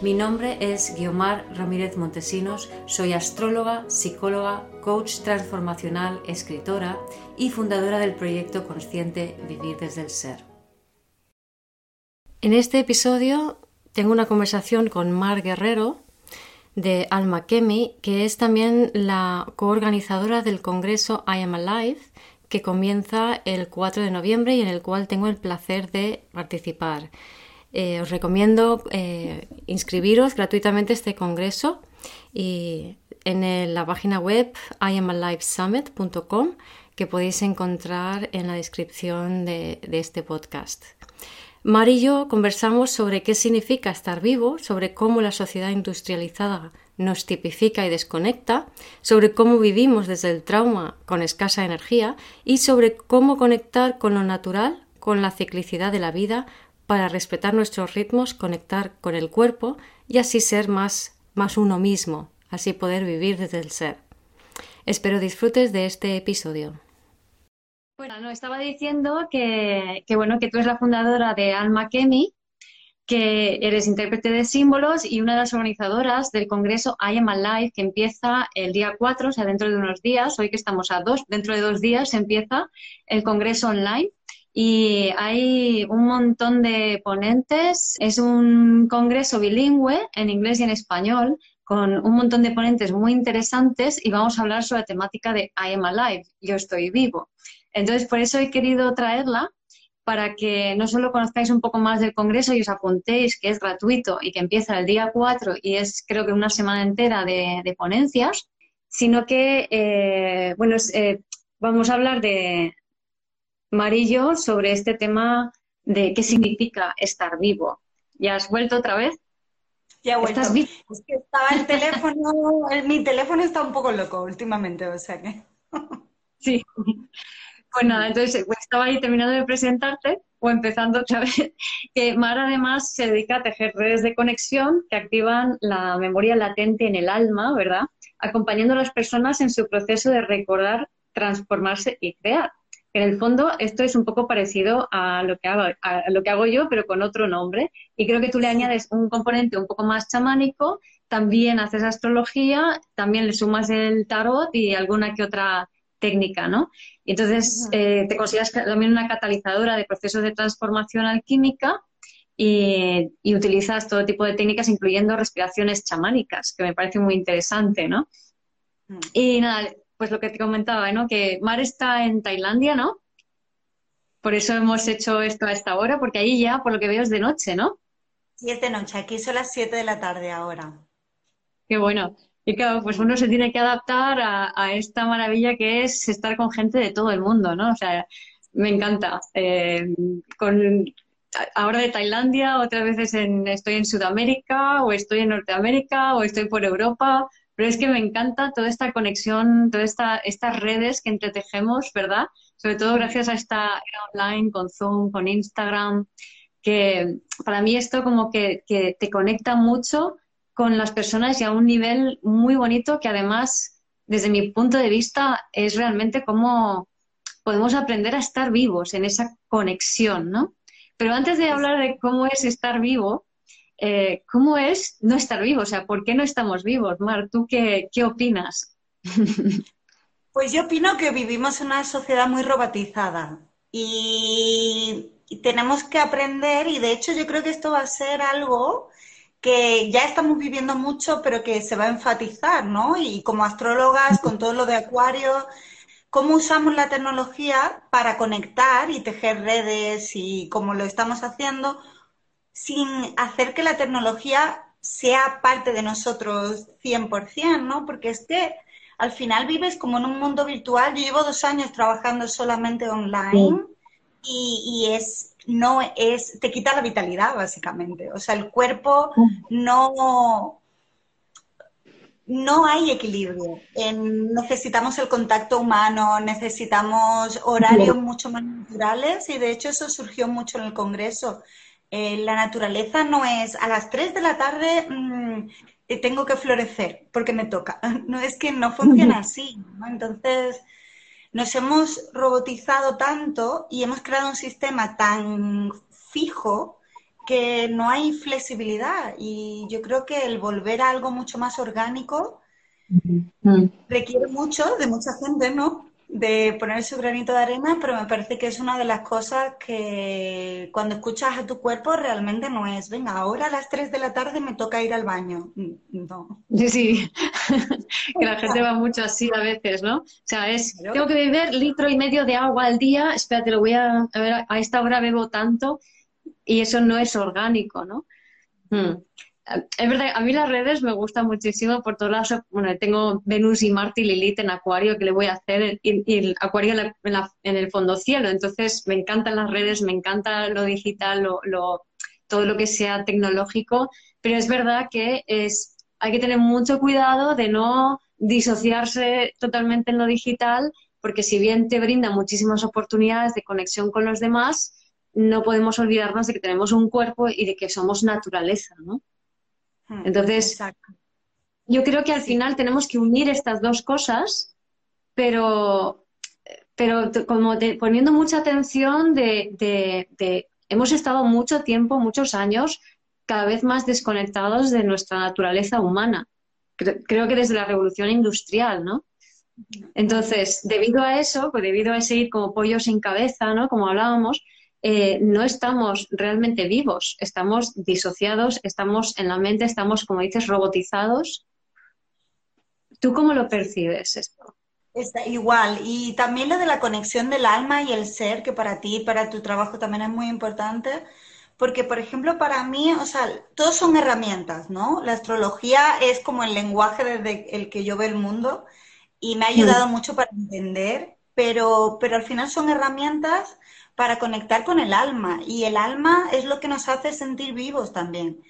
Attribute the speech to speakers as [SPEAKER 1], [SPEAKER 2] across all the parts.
[SPEAKER 1] Mi nombre es Guiomar Ramírez Montesinos, soy astróloga, psicóloga, coach transformacional, escritora y fundadora del proyecto consciente Vivir desde el Ser. En este episodio tengo una conversación con Mar Guerrero de Alma Kemi, que es también la coorganizadora del congreso I Am Alive, que comienza el 4 de noviembre y en el cual tengo el placer de participar. Eh, os recomiendo eh, inscribiros gratuitamente a este congreso y en la página web iamalivesummit.com que podéis encontrar en la descripción de, de este podcast. Mar y yo conversamos sobre qué significa estar vivo, sobre cómo la sociedad industrializada nos tipifica y desconecta, sobre cómo vivimos desde el trauma con escasa energía y sobre cómo conectar con lo natural, con la ciclicidad de la vida, para respetar nuestros ritmos, conectar con el cuerpo y así ser más, más uno mismo, así poder vivir desde el ser. Espero disfrutes de este episodio. Bueno, no, estaba diciendo que, bueno, que tú eres la fundadora de Alma Kemi, que eres intérprete de símbolos y una de las organizadoras del congreso I Am Alive, que empieza el día 4, o sea, dentro de unos días, hoy que estamos a dos, dentro de dos días empieza el congreso online y hay un montón de ponentes. Es un congreso bilingüe en inglés y en español con un montón de ponentes muy interesantes y vamos a hablar sobre la temática de I am alive, yo estoy vivo. Entonces, por eso he querido traerla para que no solo conozcáis un poco más del Congreso y os apuntéis que es gratuito y que empieza el día 4 y es creo que una semana entera de, ponencias, sino que, eh, bueno, eh, vamos a hablar de, Marillo sobre este tema de qué significa estar vivo. ¿Ya has vuelto otra vez?
[SPEAKER 2] Ya he vuelto. Es que estaba el teléfono, mi teléfono está un poco loco últimamente, o sea que.
[SPEAKER 1] sí. Pues nada, entonces pues estaba ahí terminando de presentarte o empezando otra vez, que Mar además se dedica a tejer redes de conexión que activan la memoria latente en el alma, ¿verdad? Acompañando a las personas en su proceso de recordar, transformarse y crear. En el fondo, esto es un poco parecido a lo, que hago, a lo que hago yo, pero con otro nombre. Y creo que tú le añades un componente un poco más chamánico, también haces astrología, también le sumas el tarot y alguna que otra técnica, ¿no? Y entonces eh, te consideras también una catalizadora de procesos de transformación alquímica y, y, utilizas todo tipo de técnicas, incluyendo respiraciones chamánicas, que me parece muy interesante, ¿no? Mm. Y nada, pues lo que te comentaba, ¿no? Que Mar está en Tailandia, ¿no? Por eso hemos hecho esto a esta hora, porque ahí ya, por lo que veo, es de noche, ¿no?
[SPEAKER 2] Sí, es de noche. Aquí son las 7 de la tarde ahora.
[SPEAKER 1] Qué bueno. Y claro, pues uno se tiene que adaptar a, esta maravilla que es estar con gente de todo el mundo, ¿no? O sea, me encanta. Eh, con, ahora de Tailandia, otras veces estoy en Sudamérica, o estoy en Norteamérica, o estoy por Europa. Pero es que me encanta toda esta conexión, todas esta, estas redes que entretejemos, ¿verdad? Sobre todo gracias a esta online, con Zoom, con Instagram, que para mí esto como que, que te conecta mucho con las personas y a un nivel muy bonito que además, desde mi punto de vista, es realmente como podemos aprender a estar vivos en esa conexión, ¿no? Pero antes de hablar de cómo es estar vivo, eh, ¿cómo es no estar vivo? O sea, ¿por qué no estamos vivos? Mar, ¿tú qué, opinas?
[SPEAKER 2] Pues yo opino que vivimos en una sociedad muy robotizada y, tenemos que aprender y de hecho yo creo que esto va a ser algo que ya estamos viviendo mucho, pero que se va a enfatizar, ¿no? Y como astrólogas, con todo lo de Acuario, cómo usamos la tecnología para conectar y tejer redes y como lo estamos haciendo, sin hacer que la tecnología sea parte de nosotros 100%, ¿no? Porque es que al final vives como en un mundo virtual. Yo llevo dos años trabajando solamente online y, es, no es, te quita la vitalidad básicamente. O sea, el cuerpo no, no hay equilibrio. necesitamos el contacto humano, necesitamos horarios mucho más naturales y de hecho eso surgió mucho en el Congreso. Eh, la naturaleza no es a las 3 de la tarde mm, eh, tengo que florecer porque me toca. No es que no funciona así. Entonces, nos hemos robotizado tanto y hemos creado un sistema tan fijo que no hay flexibilidad y yo creo que el volver a algo mucho más orgánico requiere mucho de mucha gente, ¿no? De poner su granito de arena, pero me parece que es una de las cosas que cuando escuchas a tu cuerpo realmente no es, venga, ahora a las 3 de la tarde me toca ir al baño. No.
[SPEAKER 1] Sí, que la gente va mucho así a veces, ¿no? O sea, es, tengo que beber litro y medio de agua al día, espérate, lo voy a, a ver, a esta hora bebo tanto y eso no es orgánico, ¿no? Hmm. Es verdad, a mí las redes me gustan muchísimo por todos lados. Bueno, tengo Venus y Marte y Lilith en Acuario, que le voy a hacer, y, el Acuario en, el fondo cielo. Entonces, me encantan las redes, me encanta lo digital, lo, todo lo que sea tecnológico, pero es verdad que es, hay que tener mucho cuidado de no disociarse totalmente en lo digital, porque si bien te brinda muchísimas oportunidades de conexión con los demás, no podemos olvidarnos de que tenemos un cuerpo y de que somos naturaleza, ¿no? Hmm, Entonces, yo creo que al final tenemos que unir estas dos cosas, pero, pero como poniendo mucha atención de, hemos estado mucho tiempo, muchos años, cada vez más desconectados de nuestra naturaleza humana. Creo, que desde la revolución industrial, ¿no? Entonces, debido a eso, pues debido a ese ir como pollo sin cabeza, ¿no? Como hablábamos, eh, no estamos realmente vivos, estamos disociados, estamos en la mente, estamos, como dices, robotizados. ¿Tú cómo lo percibes esto?
[SPEAKER 2] Está igual. Y también lo de la conexión del alma y el ser, que para ti, para tu trabajo también es muy importante. Porque, por ejemplo, para mí, o sea, todos son herramientas, ¿no? La astrología es como el lenguaje desde el que yo veo el mundo y me ha ayudado mm. mucho para entender, pero, pero al final son herramientas para conectar con el alma. Y el alma es lo que nos hace sentir vivos también.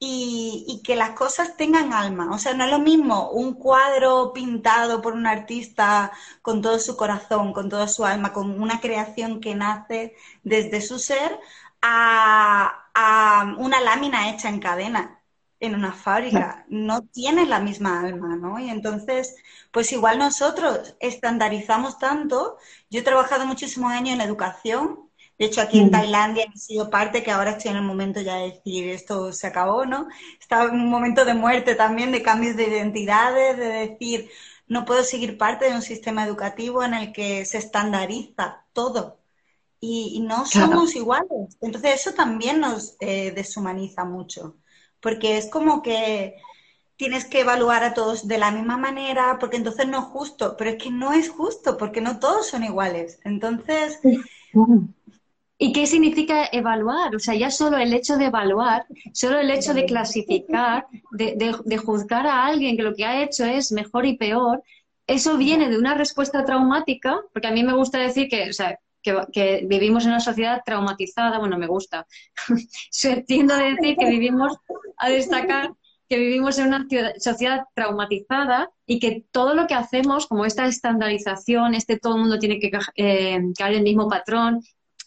[SPEAKER 2] Y, que las cosas tengan alma. O sea, no es lo mismo un cuadro pintado por un artista con todo su corazón, con toda su alma, con una creación que nace desde su ser, a, a una lámina hecha en cadena en una fábrica, no tiene la misma alma, ¿no? Y entonces, pues igual nosotros estandarizamos tanto. Yo he trabajado muchísimos años en educación, de hecho aquí en mm. Tailandia he sido parte, que ahora estoy en el momento ya de decir esto se acabó, ¿no? Estaba en un momento de muerte también, de cambios de identidades, de decir, no puedo seguir parte de un sistema educativo en el que se estandariza todo. Y, no somos iguales. Entonces eso también nos eh, deshumaniza mucho porque es como que tienes que evaluar a todos de la misma manera, porque entonces no es justo, pero es que no es justo, porque no todos son iguales. Entonces...
[SPEAKER 1] ¿Y qué significa evaluar? O sea, ya solo el hecho de evaluar, solo el hecho de clasificar, de, juzgar a alguien que lo que ha hecho es mejor y peor, eso viene de una respuesta traumática, porque a mí me gusta decir que, o sea, que, vivimos en una sociedad traumatizada, bueno, me gusta. Tiendo a decir que vivimos, a destacar que vivimos en una sociedad traumatizada y que todo lo que hacemos, como esta estandarización, este todo el mundo tiene que eh, caer el mismo patrón,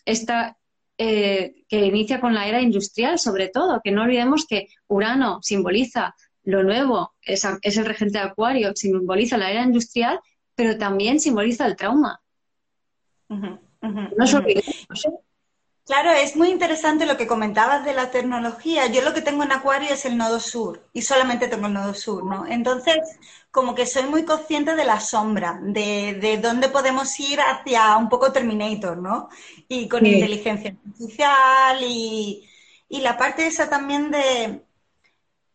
[SPEAKER 1] esta, eh, que inicia con la era industrial, sobre todo, que no olvidemos que Urano simboliza lo nuevo, es, es el regente de Acuario, simboliza la era industrial, pero también simboliza el trauma.
[SPEAKER 2] Claro, es muy interesante lo que comentabas de la tecnología. Yo lo que tengo en Acuario es el nodo sur y solamente tengo el nodo sur, ¿no? Entonces, como que soy muy consciente de la sombra, de, dónde podemos ir hacia un poco Terminator, ¿no? Y con inteligencia artificial y, y la parte esa también de,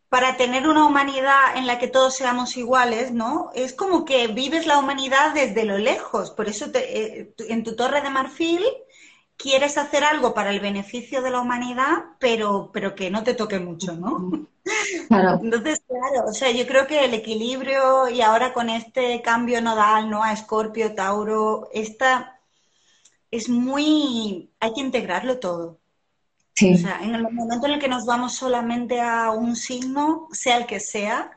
[SPEAKER 2] para tener una humanidad en la que todos seamos iguales, ¿no? Es como que vives la humanidad desde lo lejos. Por eso eh, en tu torre de marfil quieres hacer algo para el beneficio de la humanidad, pero, pero que no te toque mucho, ¿no? Claro. Entonces, claro, o sea, yo creo que el equilibrio y ahora con este cambio nodal, ¿no? A Escorpio, Tauro, esta es muy, hay que integrarlo todo. O sea, en el momento en el que nos vamos solamente a un signo, sea el que sea,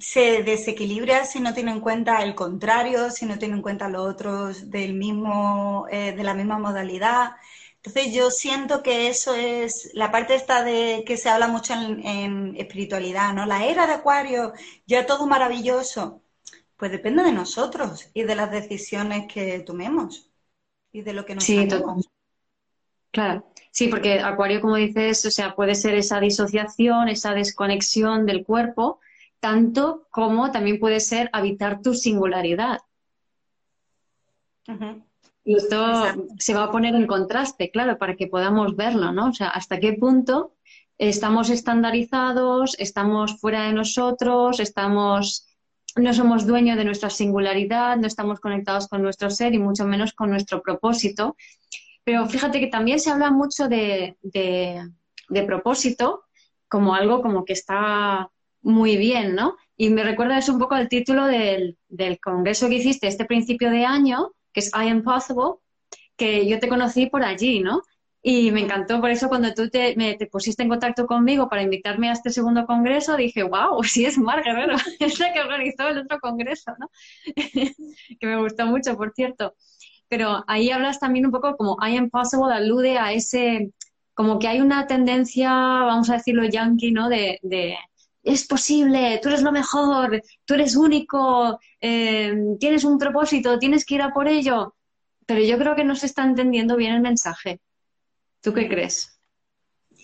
[SPEAKER 2] se desequilibra si no tiene en cuenta el contrario, si no tiene en cuenta los otros del mismo, eh, de la misma modalidad. Entonces yo siento que eso es la parte esta de que se habla mucho en, espiritualidad, ¿no? La era de Acuario, ya todo maravilloso. Pues depende de nosotros y de las decisiones que tomemos y de lo que nos
[SPEAKER 1] Sí, Claro, sí, porque Acuario, como dices, o sea, puede ser esa disociación, esa desconexión del cuerpo, tanto como también puede ser habitar tu singularidad. Y esto se va a poner en contraste, claro, para que podamos verlo, ¿no? O sea, hasta qué punto estamos estandarizados, estamos fuera de nosotros, estamos, no somos dueños de nuestra singularidad, no estamos conectados con nuestro ser y mucho menos con nuestro propósito. Pero fíjate que también se habla mucho de, propósito como algo como que está muy bien, ¿no? Y me recuerda eso un poco el título del, congreso que hiciste este principio de año, que es I Am Possible, que yo te conocí por allí, ¿no? Y me encantó por eso cuando tú te, pusiste en contacto conmigo para invitarme a este segundo congreso, dije, wow, sí es Mar Guerrero, es la que organizó el otro congreso, ¿no? que me gustó mucho, por cierto pero ahí hablas también un poco como I am possible, alude a ese, como que hay una tendencia, vamos a decirlo yankee, ¿no? De es posible, tú eres lo mejor, tú eres único, eh, tienes un propósito, tienes que ir a por ello. Pero yo creo que no se está entendiendo bien el mensaje. ¿Tú qué crees?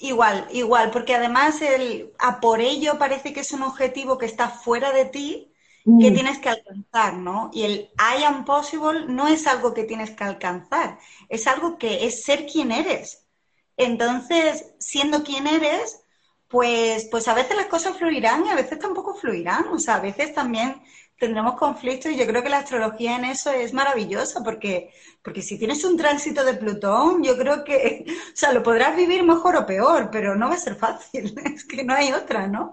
[SPEAKER 2] Igual, igual, porque además el a por ello parece que es un objetivo que está fuera de ti que mm. tienes que alcanzar, ¿no? Y el I am possible no es algo que tienes que alcanzar, es algo que es ser quien eres. Entonces, siendo quien eres, pues, pues a veces las cosas fluirán y a veces tampoco fluirán. O sea, a veces también tendremos conflictos y yo creo que la astrología en eso es maravillosa porque, porque si tienes un tránsito de Plutón, yo creo que, o sea, lo podrás vivir mejor o peor, pero no va a ser fácil, es que no hay otra, ¿no?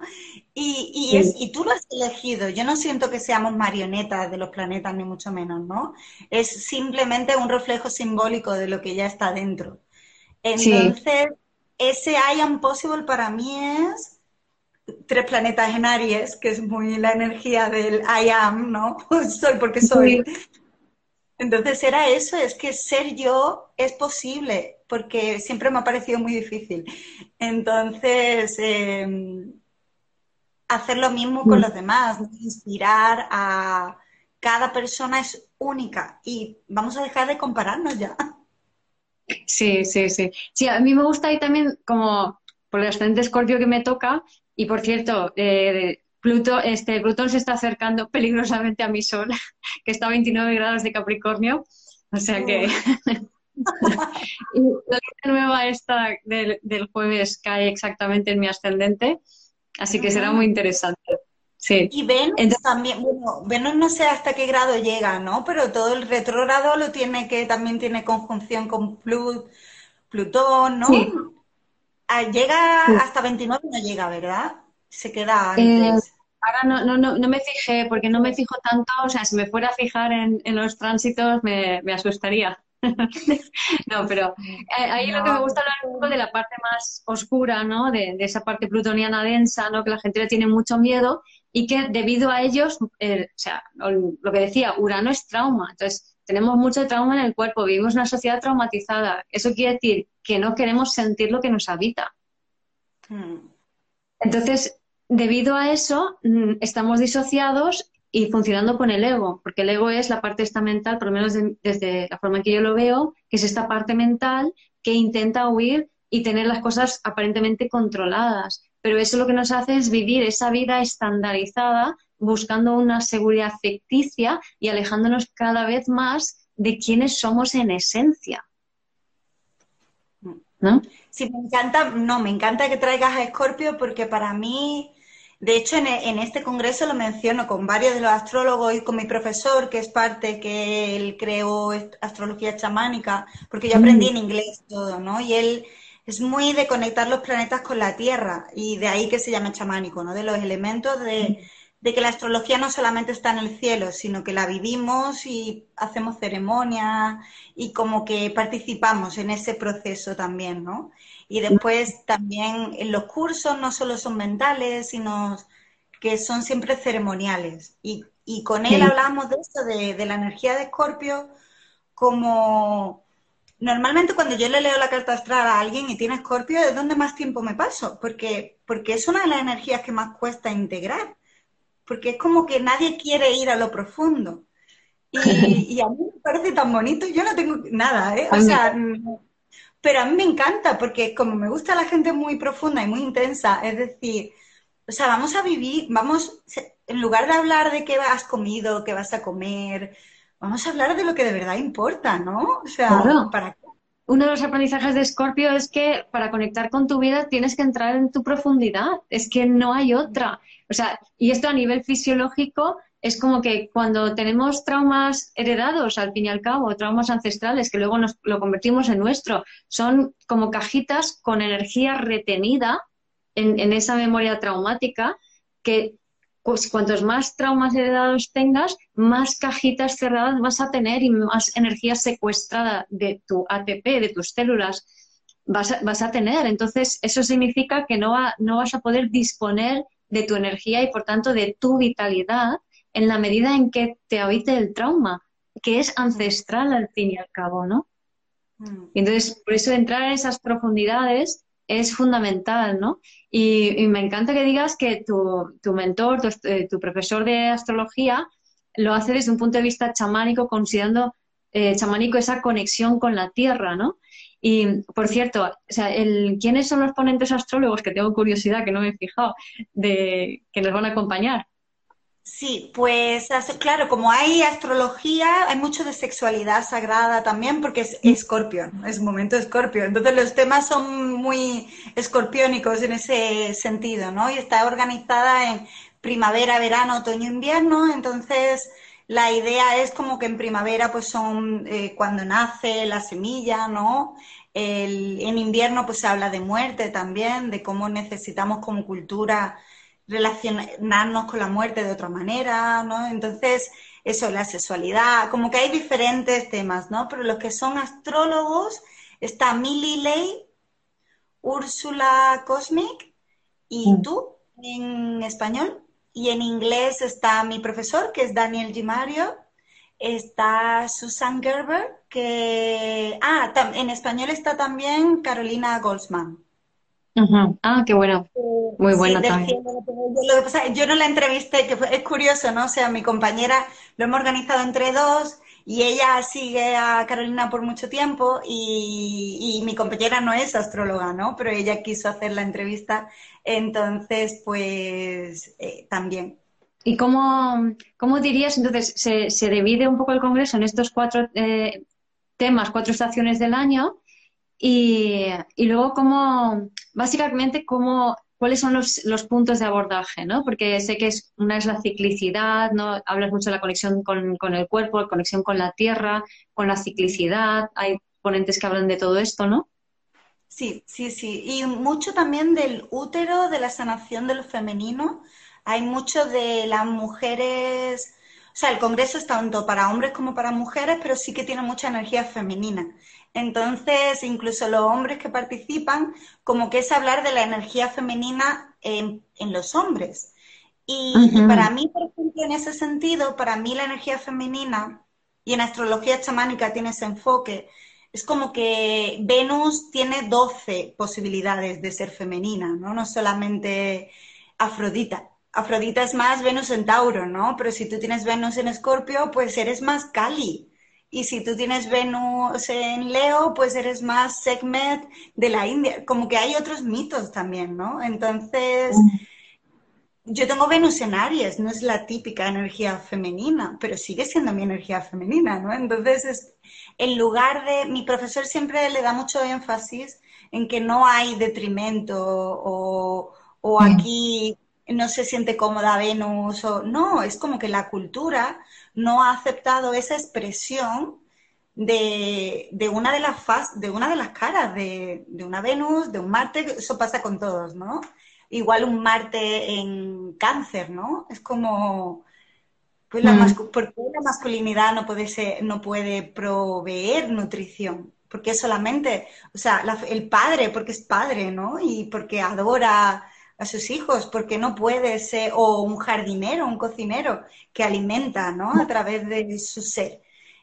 [SPEAKER 2] Y, y, es, y tú lo has elegido, yo no siento que seamos marionetas de los planetas, ni mucho menos, ¿no? Es simplemente un reflejo simbólico de lo que ya está dentro. Entonces, ese I am possible para mí es tres planetas en Aries, que es muy la energía del I am, ¿no? soy porque soy. Entonces era eso, es que ser yo es posible, porque siempre me ha parecido muy difícil. Entonces, em, hacer lo mismo con mm. los demás, inspirar a cada persona es única y vamos a dejar de compararnos ya.
[SPEAKER 1] Sí, sí, sí. Sí, a mí me gusta ahí también como por el ascendente escorpio que me toca, y por cierto, eh, Pluto, este, Plutón se está acercando peligrosamente a mi Sol, que está a 29 grados de Capricornio. O sea que y la nueva esta del, jueves cae exactamente en mi ascendente, así que será muy interesante. Sí.
[SPEAKER 2] Y Venus también, bueno, Venus no sé hasta qué grado llega, ¿no? Pero todo el retrógrado lo tiene que también tiene conjunción con Plutón, ¿no? Sí. Ah, llega hasta 29, no llega, ¿verdad? Se queda eh,
[SPEAKER 1] ahora no, no, no, no, me fijé, porque no me fijo tanto, o sea, si me fuera a fijar en, los tránsitos me, asustaría. no, pero eh, ahí lo que me gusta hablar un poco de la parte más oscura, ¿no? De, esa parte plutoniana densa, ¿no? Que la gente le tiene mucho miedo y que debido a ellos, eh, o sea, lo que decía, Urano es trauma. Entonces, tenemos mucho trauma en el cuerpo, vivimos una sociedad traumatizada. Eso quiere decir que no queremos sentir lo que nos habita. Hmm. Entonces, debido a eso, mm, estamos disociados y funcionando con el ego, porque el ego es la parte esta mental, por lo menos desde la forma en que yo lo veo, que es esta parte mental que intenta huir y tener las cosas aparentemente controladas. Pero eso lo que nos hace es vivir esa vida estandarizada buscando una seguridad ficticia y alejándonos cada vez más de quienes somos en esencia.
[SPEAKER 2] ¿No? Sí, me encanta, no, me encanta que traigas a Escorpio porque para mí, de hecho, en, este congreso lo menciono con varios de los astrólogos y con mi profesor, que es parte que él creó astrología chamánica, porque yo aprendí en inglés todo, ¿no? Y él es muy de conectar los planetas con la Tierra y de ahí que se llama chamánico, ¿no? De los elementos de de que la astrología no solamente está en el cielo, sino que la vivimos y hacemos ceremonias y como que participamos en ese proceso también, ¿no? Y después también en los cursos no solo son mentales, sino que son siempre ceremoniales. Y, con él hablamos de eso, de, de la energía de Escorpio, como normalmente cuando yo le leo la carta astral a alguien y tiene Escorpio, ¿de dónde más tiempo me paso? Porque, porque es una de las energías que más cuesta integrar. Porque es como que nadie quiere ir a lo profundo. Y, a mí me parece tan bonito, yo no tengo nada, ¿eh? O sea, pero a mí me encanta porque como me gusta la gente muy profunda y muy intensa, es decir, o sea, vamos a vivir, vamos, en lugar de hablar de qué has comido, qué vas a comer, vamos a hablar de lo que de verdad importa, ¿no? O sea, ¿para qué?
[SPEAKER 1] Uno de los aprendizajes de Scorpio es que para conectar con tu vida tienes que entrar en tu profundidad, es que no hay otra. O sea, y esto a nivel fisiológico es como que cuando tenemos traumas heredados, al fin y al cabo, traumas ancestrales, que luego nos lo convertimos en nuestro, son como cajitas con energía retenida en, en esa memoria traumática que pues cuantos más traumas heredados tengas, más cajitas cerradas vas a tener y más energía secuestrada de tu ATP, de tus células, vas a, vas a tener. Entonces, eso significa que no, no vas a poder disponer de tu energía y, por tanto, de tu vitalidad en la medida en que te habite el trauma, que es ancestral al fin y al cabo, ¿no? Mm. entonces, por eso entrar en esas profundidades es fundamental, ¿no? Y, me encanta que digas que tu, tu mentor, eh, tu, profesor de astrología, lo hace desde un punto de vista chamánico, considerando eh, chamánico esa conexión con la tierra, ¿no? Y, por cierto, o sea, el, ¿quiénes son los ponentes astrólogos, que tengo curiosidad, que no me he fijado, de que nos van a acompañar?
[SPEAKER 2] Sí, pues claro, como hay astrología, hay mucho de sexualidad sagrada también, porque es escorpio, es momento escorpio. Entonces los temas son muy escorpiónicos en ese sentido, ¿no? Y está organizada en primavera, verano, otoño, invierno. Entonces la idea es como que en primavera pues son eh, cuando nace la semilla, ¿no? en invierno pues se habla de muerte también, de cómo necesitamos como cultura relacionarnos con la muerte de otra manera, ¿no? Entonces, eso, la sexualidad, como que hay diferentes temas, ¿no? Pero los que son astrólogos, está Millie Ley, Úrsula Cosmic y mm. tú en español. Y en inglés está mi profesor, que es Daniel G. Mario. Está Susan Gerber, que... Ah, en español está también Carolina Goldsman.
[SPEAKER 1] Ah, qué bueno. Muy bueno también.
[SPEAKER 2] yo no la entrevisté, que es curioso, ¿no? O sea, mi compañera lo hemos organizado entre dos y ella sigue a Carolina por mucho tiempo y, mi compañera no es astróloga, ¿no? Pero ella quiso hacer la entrevista, entonces, pues eh, también.
[SPEAKER 1] ¿Y cómo, cómo, dirías, entonces, se, se, divide un poco el Congreso en estos cuatro eh, temas, cuatro estaciones del año? Y, luego, cómo, básicamente, cómo, cuáles son los, los, puntos de abordaje, ¿no? Porque sé que es, una es la ciclicidad, ¿no? Hablas mucho de la conexión con, con el cuerpo, la conexión con la tierra, con la ciclicidad. Hay ponentes que hablan de todo esto, ¿no?
[SPEAKER 2] Sí, sí, sí. Y mucho también del útero, de la sanación de lo femenino. Hay mucho de las mujeres, o sea, el Congreso es tanto para hombres como para mujeres, pero sí que tiene mucha energía femenina. Entonces, incluso los hombres que participan, como que es hablar de la energía femenina en, los hombres. Y, para mí, por ejemplo, en ese sentido, para mí la energía femenina, y en astrología chamánica tiene ese enfoque, es como que Venus tiene 12 posibilidades de ser femenina, ¿no? No solamente Afrodita. Afrodita es más Venus en Tauro, ¿no? Pero si tú tienes Venus en Escorpio, pues eres más Kali. Y si tú tienes Venus en Leo, pues eres más Segmet de la India. Como que hay otros mitos también, ¿no? Entonces, yo tengo Venus en Aries, no es la típica energía femenina, pero sigue siendo mi energía femenina, ¿no? Entonces, es, en lugar de, mi profesor siempre le da mucho énfasis en que no hay detrimento o, o mm. aquí no se siente cómoda Venus o no, es como que la cultura no ha aceptado esa expresión de, una de las faz, de una de las caras de, una Venus, de un Marte, eso pasa con todos, ¿no? Igual un Marte en cáncer, ¿no? Es como pues la mm. ¿por qué la masculinidad no puede ser, no puede proveer nutrición? Porque solamente, o sea, el padre, porque es padre, ¿no? Y porque adora a sus hijos, porque no puede ser, o un jardinero, un cocinero que alimenta, ¿no? A través de su ser.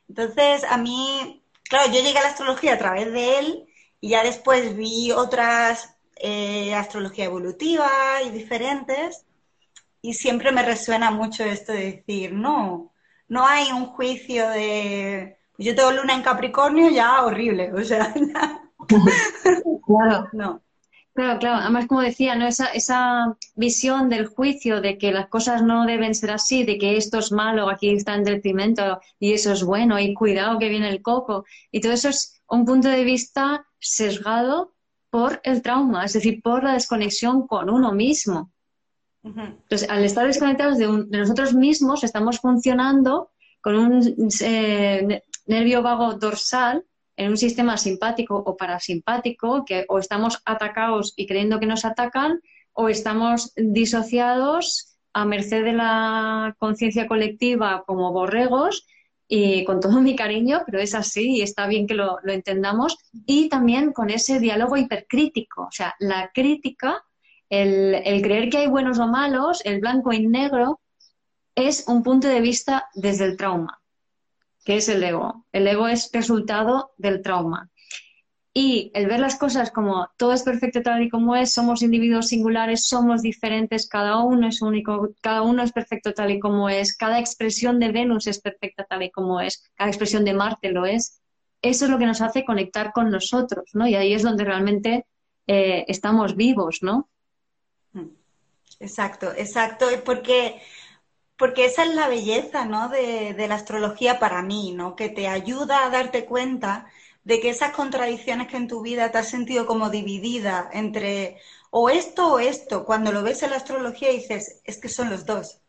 [SPEAKER 2] Entonces, a mí, claro, yo llegué a la astrología a través de él y ya después vi otras eh, astrología evolutiva y diferentes y siempre me resuena mucho esto de decir, no, no hay un juicio de, pues yo tengo luna en Capricornio, ya horrible, o sea,
[SPEAKER 1] claro. no. Claro, claro. Además, como decía, ¿no? Esa, esa visión del juicio de que las cosas no deben ser así, de que esto es malo, aquí está en detrimento y eso es bueno, y cuidado que viene el coco. Y todo eso es un punto de vista sesgado por el trauma, es decir, por la desconexión con uno mismo. Entonces, al estar desconectados de, nosotros mismos, estamos funcionando con un eh, nervio vago dorsal en un sistema simpático o parasimpático, que o estamos atacados y creyendo que nos atacan, o estamos disociados a merced de la conciencia colectiva como borregos y con todo mi cariño, pero es así y está bien que lo, entendamos, y también con ese diálogo hipercrítico, o sea, la crítica, el, el, creer que hay buenos o malos, el blanco y negro, es un punto de vista desde el trauma que es el ego. El ego es resultado del trauma. Y el ver las cosas como todo es perfecto tal y como es, somos individuos singulares, somos diferentes, cada uno es único, cada uno es perfecto tal y como es, cada expresión de Venus es perfecta tal y como es, cada expresión de Marte lo es. Eso es lo que nos hace conectar con nosotros, ¿no? Y ahí es donde realmente eh, estamos vivos, ¿no?
[SPEAKER 2] Exacto, exacto, porque porque esa es la belleza, ¿no? De, la astrología para mí, ¿no? Que te ayuda a darte cuenta de que esas contradicciones que en tu vida te has sentido como dividida entre o esto o esto, cuando lo ves en la astrología dices, es que son los dos.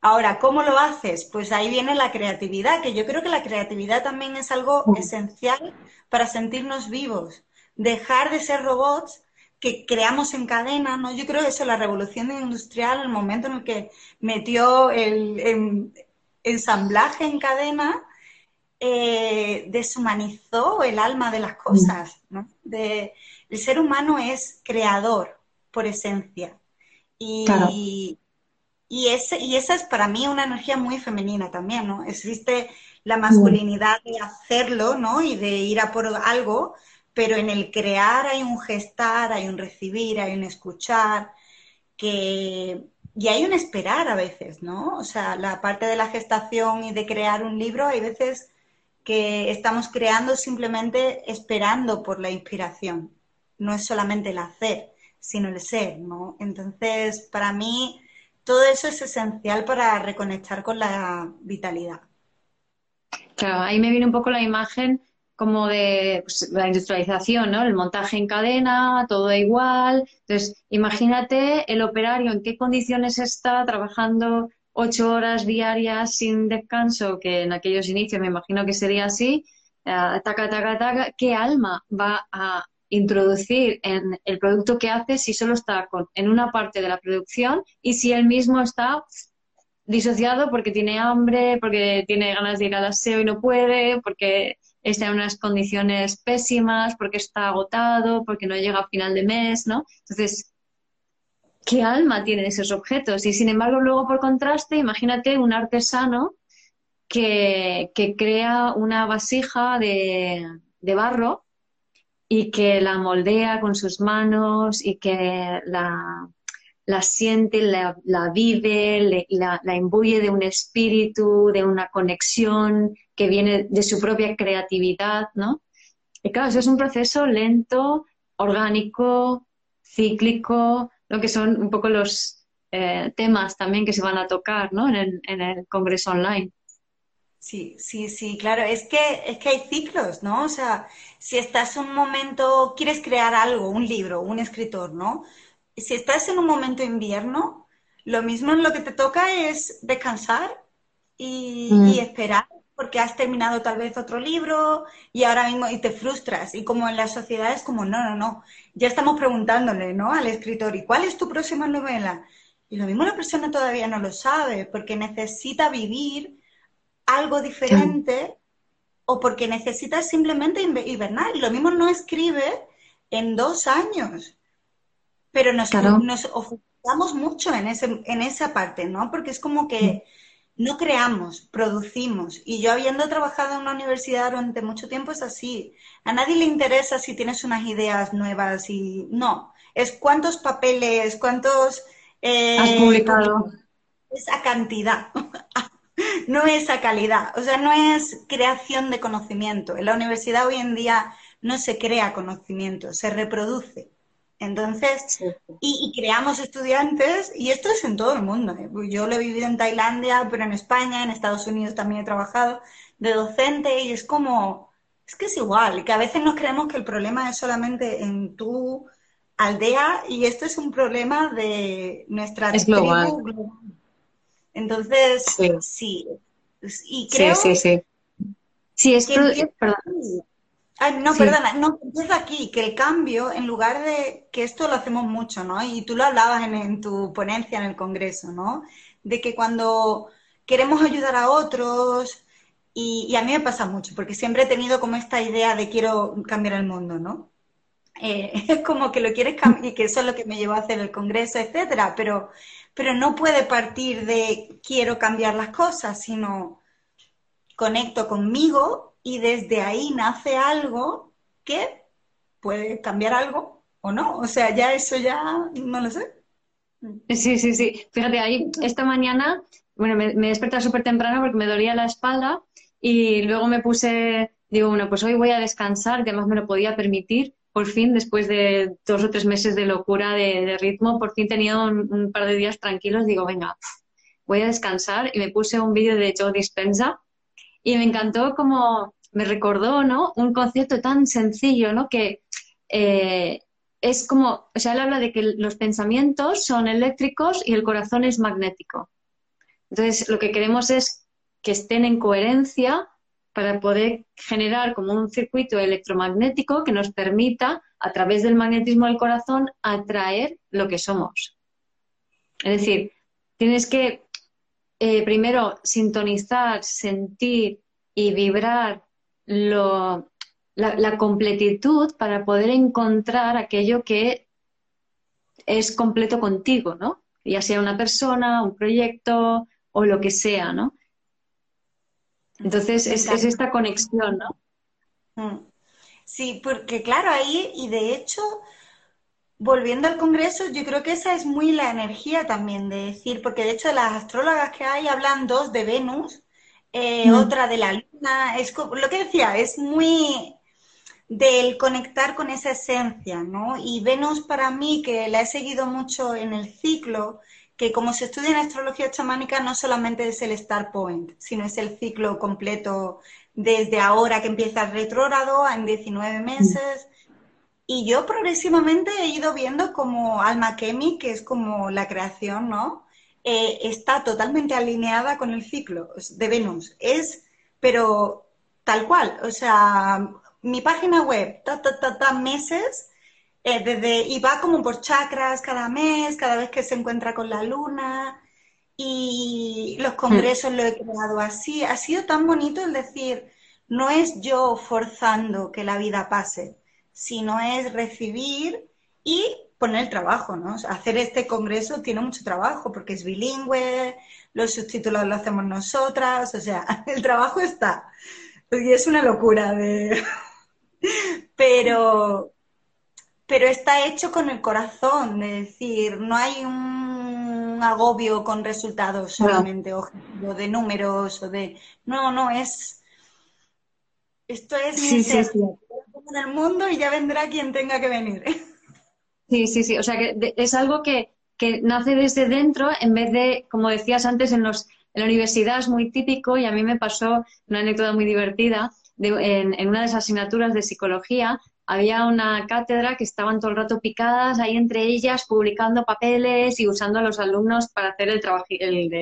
[SPEAKER 2] Ahora, ¿cómo lo haces? Pues ahí viene la creatividad, que yo creo que la creatividad también es algo esencial para sentirnos vivos. Dejar de ser robots que creamos en cadena, ¿no? Yo creo que eso, la revolución industrial, el momento en el que metió el, ensamblaje en cadena, eh, deshumanizó el alma de las cosas, ¿no? el ser humano es creador por esencia. Y, y, ese, y esa es para mí una energía muy femenina también, ¿no? Existe la masculinidad de hacerlo, ¿no? Y de ir a por algo, pero en el crear hay un gestar, hay un recibir, hay un escuchar, que... y hay un esperar a veces, ¿no? O sea, la parte de la gestación y de crear un libro, hay veces que estamos creando simplemente esperando por la inspiración. No es solamente el hacer, sino el ser, ¿no? Entonces, para mí, todo eso es esencial para reconectar con la vitalidad.
[SPEAKER 1] Claro, ahí me viene un poco la imagen como de pues, la industrialización, ¿no? El montaje en cadena, todo igual. Entonces, imagínate el operario en qué condiciones está trabajando ocho horas diarias sin descanso, que en aquellos inicios me imagino que sería así, eh, taca, taca, taca, ¿qué alma va a introducir en el producto que hace si solo está en una parte de la producción y si él mismo está disociado porque tiene hambre, porque tiene ganas de ir al aseo y no puede, porque está en unas condiciones pésimas, porque está agotado, porque no llega a final de mes, ¿no? Entonces, ¿qué alma tienen esos objetos? Y sin embargo, luego por contraste, imagínate un artesano que, crea una vasija de, barro y que la moldea con sus manos y que la, la siente, la, vive, la, la, imbuye de un espíritu, de una conexión, que viene de su propia creatividad, ¿no? Y claro, eso es un proceso lento, orgánico, cíclico, lo que son un poco los eh, temas también que se van a tocar, ¿no? En el, en el Congreso Online.
[SPEAKER 2] Sí, sí, sí, claro. Es que, es que hay ciclos, ¿no? O sea, si estás un momento, quieres crear algo, un libro, un escritor, ¿no? Si estás en un momento invierno, lo mismo en lo que te toca es descansar y, y mm. esperar porque has terminado tal vez otro libro y ahora mismo y te frustras. Y como en las sociedades, como no, no, no, ya estamos preguntándole, ¿no? Al escritor, ¿y cuál es tu próxima novela? Y lo mismo la persona todavía no lo sabe, porque necesita vivir algo diferente o porque necesita simplemente hibernar. Y lo mismo no escribe en dos años, pero nos, nos estamos mucho en, ese, en esa parte, ¿no? Porque es como que no creamos, producimos. Y yo habiendo trabajado en una universidad durante mucho tiempo es así. A nadie le interesa si tienes unas ideas nuevas y no. Es cuántos papeles, cuántos...
[SPEAKER 1] Eh, Has publicado.
[SPEAKER 2] Esa cantidad, no esa calidad. O sea, no es creación de conocimiento. En la universidad hoy en día no se crea conocimiento, se reproduce. Entonces, y, creamos estudiantes, y esto es en todo el mundo. ¿eh? Yo lo he vivido en Tailandia, pero en España, en Estados Unidos también he trabajado de docente, y es como, es que es igual, que a veces nos creemos que el problema es solamente en tu aldea, y esto es un problema de nuestra
[SPEAKER 1] es global.
[SPEAKER 2] Entonces, sí. Y creo
[SPEAKER 1] sí, sí, sí. Sí, es que,
[SPEAKER 2] no, perdona, no, empieza aquí, que el cambio, en lugar de, que esto lo hacemos mucho, ¿no? Y tú lo hablabas en, tu ponencia en el Congreso, ¿no? De que cuando queremos ayudar a otros, y, a mí me pasa mucho, porque siempre he tenido como esta idea de quiero cambiar el mundo, ¿no? Eh, es como que lo quieres cambiar, y que eso es lo que me llevó a hacer el Congreso, etcétera, pero, pero no puede partir de quiero cambiar las cosas, sino conecto conmigo y desde ahí nace algo que puede cambiar algo o no. O sea, ya eso ya no lo sé.
[SPEAKER 1] Sí, sí, sí. Fíjate, ahí esta mañana, bueno, me, me desperté súper temprano porque me dolía la espalda y luego me puse, digo, bueno, pues hoy voy a descansar, que además me lo podía permitir. Por fin, después de dos o tres meses de locura de, ritmo, por fin tenía un, un, par de días tranquilos. Digo, venga, voy a descansar y me puse un vídeo de Joe Dispensa y me encantó como me recordó, ¿no? Un concepto tan sencillo, ¿no? Que eh, es como, o sea, él habla de que los pensamientos son eléctricos y el corazón es magnético. Entonces, lo que queremos es que estén en coherencia para poder generar como un circuito electromagnético que nos permita, a través del magnetismo del corazón, atraer lo que somos. Es decir, tienes que eh, primero sintonizar, sentir y vibrar lo, la, completitud para poder encontrar aquello que es completo contigo, ¿no? Ya sea una persona, un proyecto o lo que sea, ¿no? Entonces es, es esta conexión, ¿no?
[SPEAKER 2] Mm. Sí, porque claro, ahí, y de hecho, volviendo al Congreso, yo creo que esa es muy la energía también de decir, porque de hecho las astrólogas que hay hablan dos de Venus, eh, mm. otra de la luna, es lo que decía, es muy del conectar con esa esencia, ¿no? Y Venus para mí, que la he seguido mucho en el ciclo, que como se estudia en astrología chamánica, no solamente es el star point, sino es el ciclo completo desde ahora que empieza el retrógrado en 19 meses, y yo progresivamente he ido viendo como Alma Kemi, que es como la creación, ¿no? Eh, está totalmente alineada con el ciclo de Venus. Es, pero tal cual. O sea, mi página web, ta, ta, ta, ta meses, eh, desde, y va como por chakras cada mes, cada vez que se encuentra con la luna. Y los congresos lo he creado así. Ha sido tan bonito el decir, no es yo forzando que la vida pase, sino es recibir y poner el trabajo, ¿no? hacer este congreso tiene mucho trabajo porque es bilingüe, los subtítulos lo hacemos nosotras, o sea, el trabajo está. Y es una locura de... pero, pero está hecho con el corazón, de decir, no hay un agobio con resultados solamente o de números o de... No, no, es... Esto es
[SPEAKER 1] sí, sí, sí
[SPEAKER 2] en el mundo y ya vendrá quien tenga que venir.
[SPEAKER 1] Sí, sí, sí. O sea, que es algo que, nace desde dentro en vez de, como decías antes, en, los, en la universidad es muy típico y a mí me pasó una anécdota muy divertida. en, en, una de esas asignaturas de psicología había una cátedra que estaban todo el rato picadas ahí entre ellas, publicando papeles y usando a los alumnos para hacer el, trabajo el,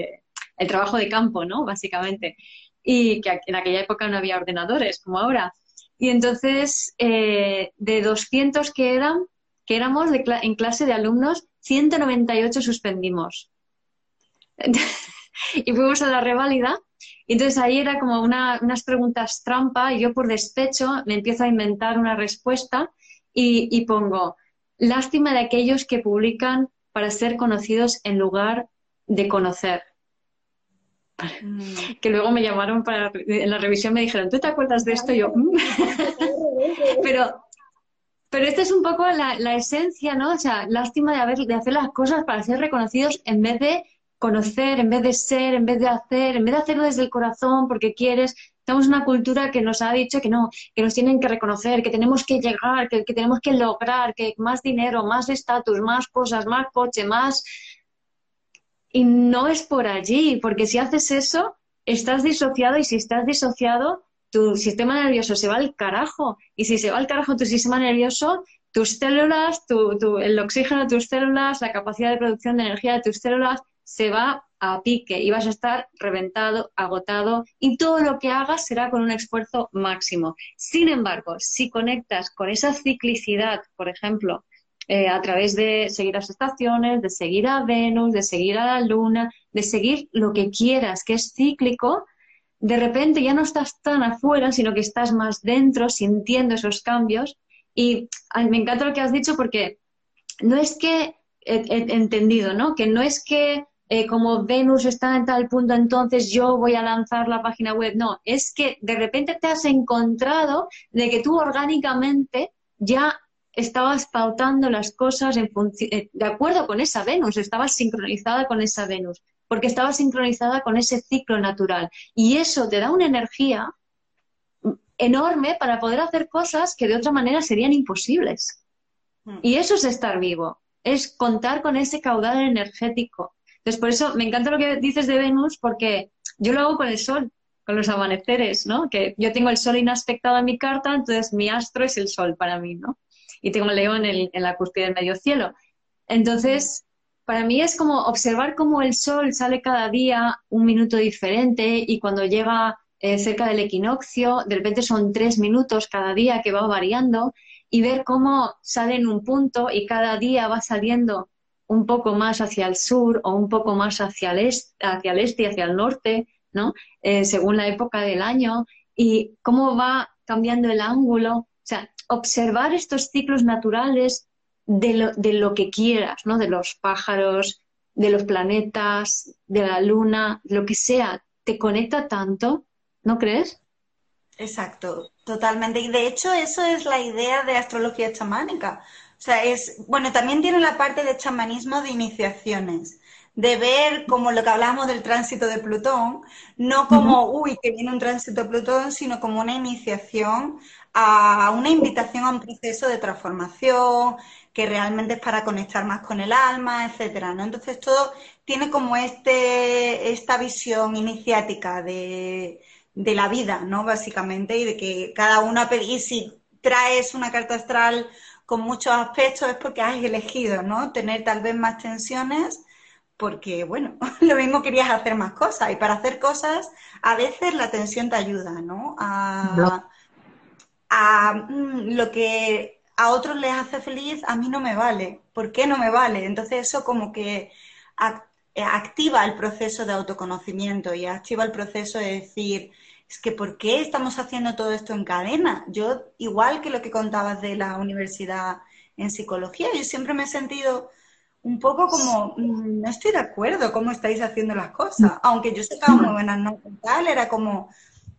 [SPEAKER 1] el trabajo de campo, ¿no? Básicamente. Y que en aquella época no había ordenadores como ahora. Y entonces, eh, de 200 que eran, que éramos en clase de alumnos, 198 suspendimos. y fuimos a la reválida. Y entonces ahí era como unas preguntas trampa y yo por despecho me empiezo a inventar una respuesta y, y pongo, lástima de aquellos que publican para ser conocidos en lugar de conocer. Mm. Que luego me llamaron para en la revisión me dijeron, ¿tú te acuerdas de esto? yo, mm". pero, pero esta es un poco la, la, esencia, ¿no? O sea, lástima de, haber, de hacer las cosas para ser reconocidos en vez de conocer, en vez de ser, en vez de hacer, en vez de hacerlo desde el corazón porque quieres. Estamos en una cultura que nos ha dicho que no, que nos tienen que reconocer, que tenemos que llegar, que, que tenemos que lograr, que más dinero, más estatus, más cosas, más coche, más... Y no es por allí, porque si haces eso, estás disociado y si estás disociado, tu sistema nervioso se va al carajo. Y si se va al carajo tu sistema nervioso, tus células, tu, el oxígeno de tus células, la capacidad de producción de energía de tus células, se va a pique y vas a estar reventado, agotado y todo lo que hagas será con un esfuerzo máximo. Sin embargo, si conectas con esa ciclicidad, por ejemplo, eh, a través de seguir las estaciones, de seguir a Venus, de seguir a la Luna, de seguir lo que quieras, que es cíclico, de repente ya no estás tan afuera, sino que estás más dentro, sintiendo esos cambios. Y me encanta lo que has dicho porque no es que he entendido, ¿no? Que no es que eh, como Venus está en tal punto, entonces yo voy a lanzar la página web. No, es que de repente te has encontrado de que tú orgánicamente ya estabas pautando las cosas en eh, de acuerdo con esa Venus, estabas sincronizada con esa Venus, porque estabas sincronizada con ese ciclo natural. Y eso te da una energía enorme para poder hacer cosas que de otra manera serían imposibles. Mm. Y eso es estar vivo, es contar con ese caudal energético entonces, por eso me encanta lo que dices de Venus, porque yo lo hago con el sol, con los amaneceres, ¿no? Que yo tengo el sol inaspectado en mi carta, entonces mi astro es el sol para mí, ¿no? Y tengo el león en, la cúspide del medio cielo. Entonces, para mí es como observar cómo el sol sale cada día un minuto diferente y cuando llega eh, cerca del equinoccio, de repente son tres minutos cada día que va variando y ver cómo sale en un punto y cada día va saliendo un poco más hacia el sur o un poco más hacia el este, hacia el este y hacia el norte, ¿no? Eh, según la época del año y cómo va cambiando el ángulo. Observar estos ciclos naturales de lo, de lo que quieras, ¿no? De los pájaros, de los planetas, de la luna, lo que sea, te conecta tanto, ¿no crees?
[SPEAKER 2] Exacto, totalmente. Y de hecho eso es la idea de astrología chamánica. O sea, es, bueno, también tiene la parte de chamanismo de iniciaciones, de ver como lo que hablamos del tránsito de Plutón, no como, uy, que viene un tránsito de Plutón, sino como una iniciación a una invitación a un proceso de transformación, que realmente es para conectar más con el alma, etcétera, ¿no? Entonces todo tiene como este, esta visión iniciática de, de la vida, ¿no? Básicamente, y de que cada uno, y si traes una carta astral con muchos aspectos es porque has elegido, ¿no? Tener tal vez más tensiones porque, bueno, lo mismo querías hacer más cosas y para hacer cosas a veces la tensión te ayuda, ¿no? A, mm, lo que a otros les hace feliz, a mí no me vale. ¿Por qué no me vale? Entonces eso como que activa el proceso de autoconocimiento y activa el proceso de decir, es que ¿por qué estamos haciendo todo esto en cadena? Yo, igual que lo que contabas de la universidad en psicología, yo siempre me he sentido un poco como, mm, no estoy de acuerdo cómo estáis haciendo las cosas, aunque yo sacaba muy buenas notas era como,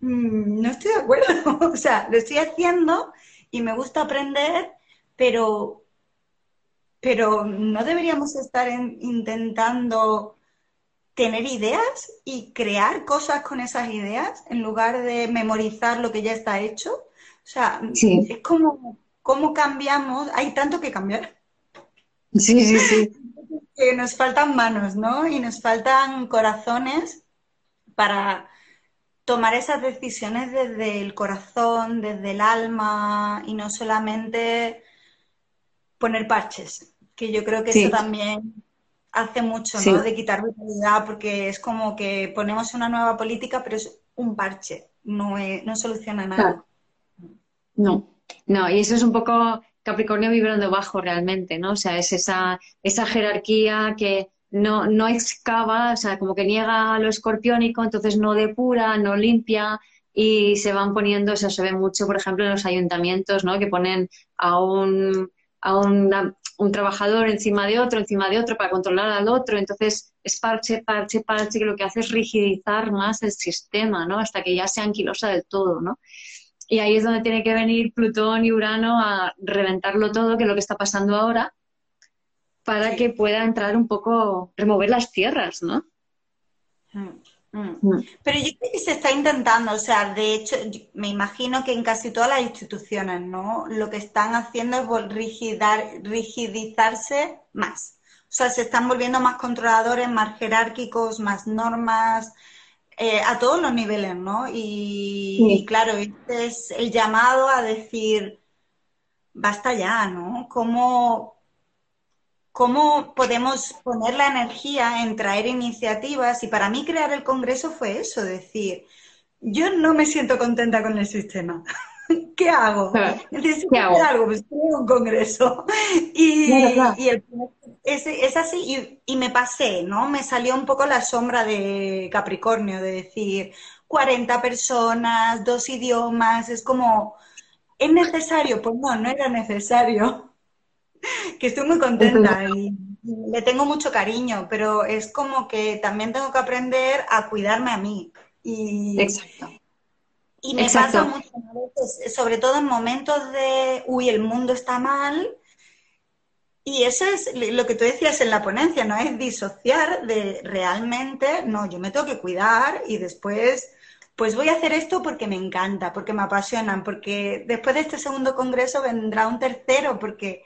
[SPEAKER 2] mm, no estoy de acuerdo, o sea, lo estoy haciendo y me gusta aprender, pero, pero no deberíamos estar intentando tener ideas y crear cosas con esas ideas en lugar de memorizar lo que ya está hecho. O sea, es como cómo cambiamos, hay tanto que cambiar.
[SPEAKER 1] Sí, sí, sí.
[SPEAKER 2] Que nos faltan manos, ¿no? Y nos faltan corazones para tomar esas decisiones desde el corazón, desde el alma y no solamente poner parches, que yo creo que eso también hace mucho, ¿no? De quitar vitalidad, porque es como que ponemos una nueva política, pero es un parche, no, no soluciona nada.
[SPEAKER 1] No, no, y eso es un poco Capricornio vibrando bajo realmente, ¿no? O sea, es esa, esa jerarquía que no, no excava, o sea, como que niega lo escorpiónico, entonces no depura, no limpia, y se van poniendo, o sea, se ve mucho, por ejemplo, en los ayuntamientos, ¿no? Que ponen a un a un trabajador encima de otro, encima de otro, para controlar al otro. Entonces es parche, parche, parche, que lo que hace es rigidizar más el sistema, ¿no? Hasta que ya se anquilosa del todo, ¿no? Y ahí es donde tiene que venir Plutón y Urano a reventarlo todo, que es lo que está pasando ahora, para que pueda entrar un poco, remover las tierras, ¿no?
[SPEAKER 2] Mm. Mm. Mm. Pero yo creo que se está intentando, o sea, de hecho, me imagino que en casi todas las instituciones, ¿no? Lo que están haciendo es rigidar, rigidizarse más. O sea, se están volviendo más controladores, más jerárquicos, más normas, eh, a todos los niveles, ¿no? Y, claro, este es el llamado a decir, basta ya, ¿no? ¿Cómo, cómo podemos poner la energía en traer iniciativas. Y para mí crear el Congreso fue eso, decir, yo no me siento contenta con el sistema. ¿Qué hago? Necesito hacer algo, pues un congreso. Y, es, así, y, me pasé, ¿no? Me salió un poco la sombra de Capricornio, de decir 40 personas, dos idiomas, es como, ¿es necesario? Pues no, no era necesario. que estoy muy contenta y le tengo mucho cariño, pero es como que también tengo que aprender a cuidarme a mí. Y,
[SPEAKER 1] Exacto.
[SPEAKER 2] Y me pasa mucho sobre todo en momentos de, uy, el mundo está mal. Y eso es lo que tú decías en la ponencia, ¿no? Es disociar de realmente, no, yo me tengo que cuidar y después, pues voy a hacer esto porque me encanta, porque me apasionan, porque después de este segundo congreso vendrá un tercero, porque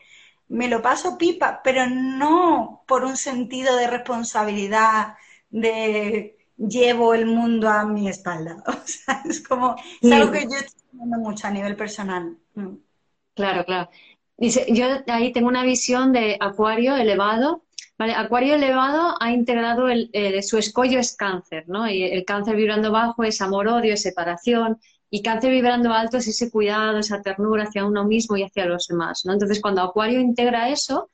[SPEAKER 2] me lo paso pipa, pero no por un sentido de responsabilidad, de llevo el mundo a mi espalda. O sea, es como, es algo que yo estoy haciendo mucho a nivel personal. Mm.
[SPEAKER 1] Claro, claro. Dice, yo ahí tengo una visión de acuario elevado. Vale, acuario elevado ha integrado el, su escollo es cáncer, ¿no? Y el cáncer vibrando bajo es amor, odio, separación. Y cáncer vibrando alto es ese cuidado, esa ternura hacia uno mismo y hacia los demás, ¿no? Entonces, cuando Acuario integra eso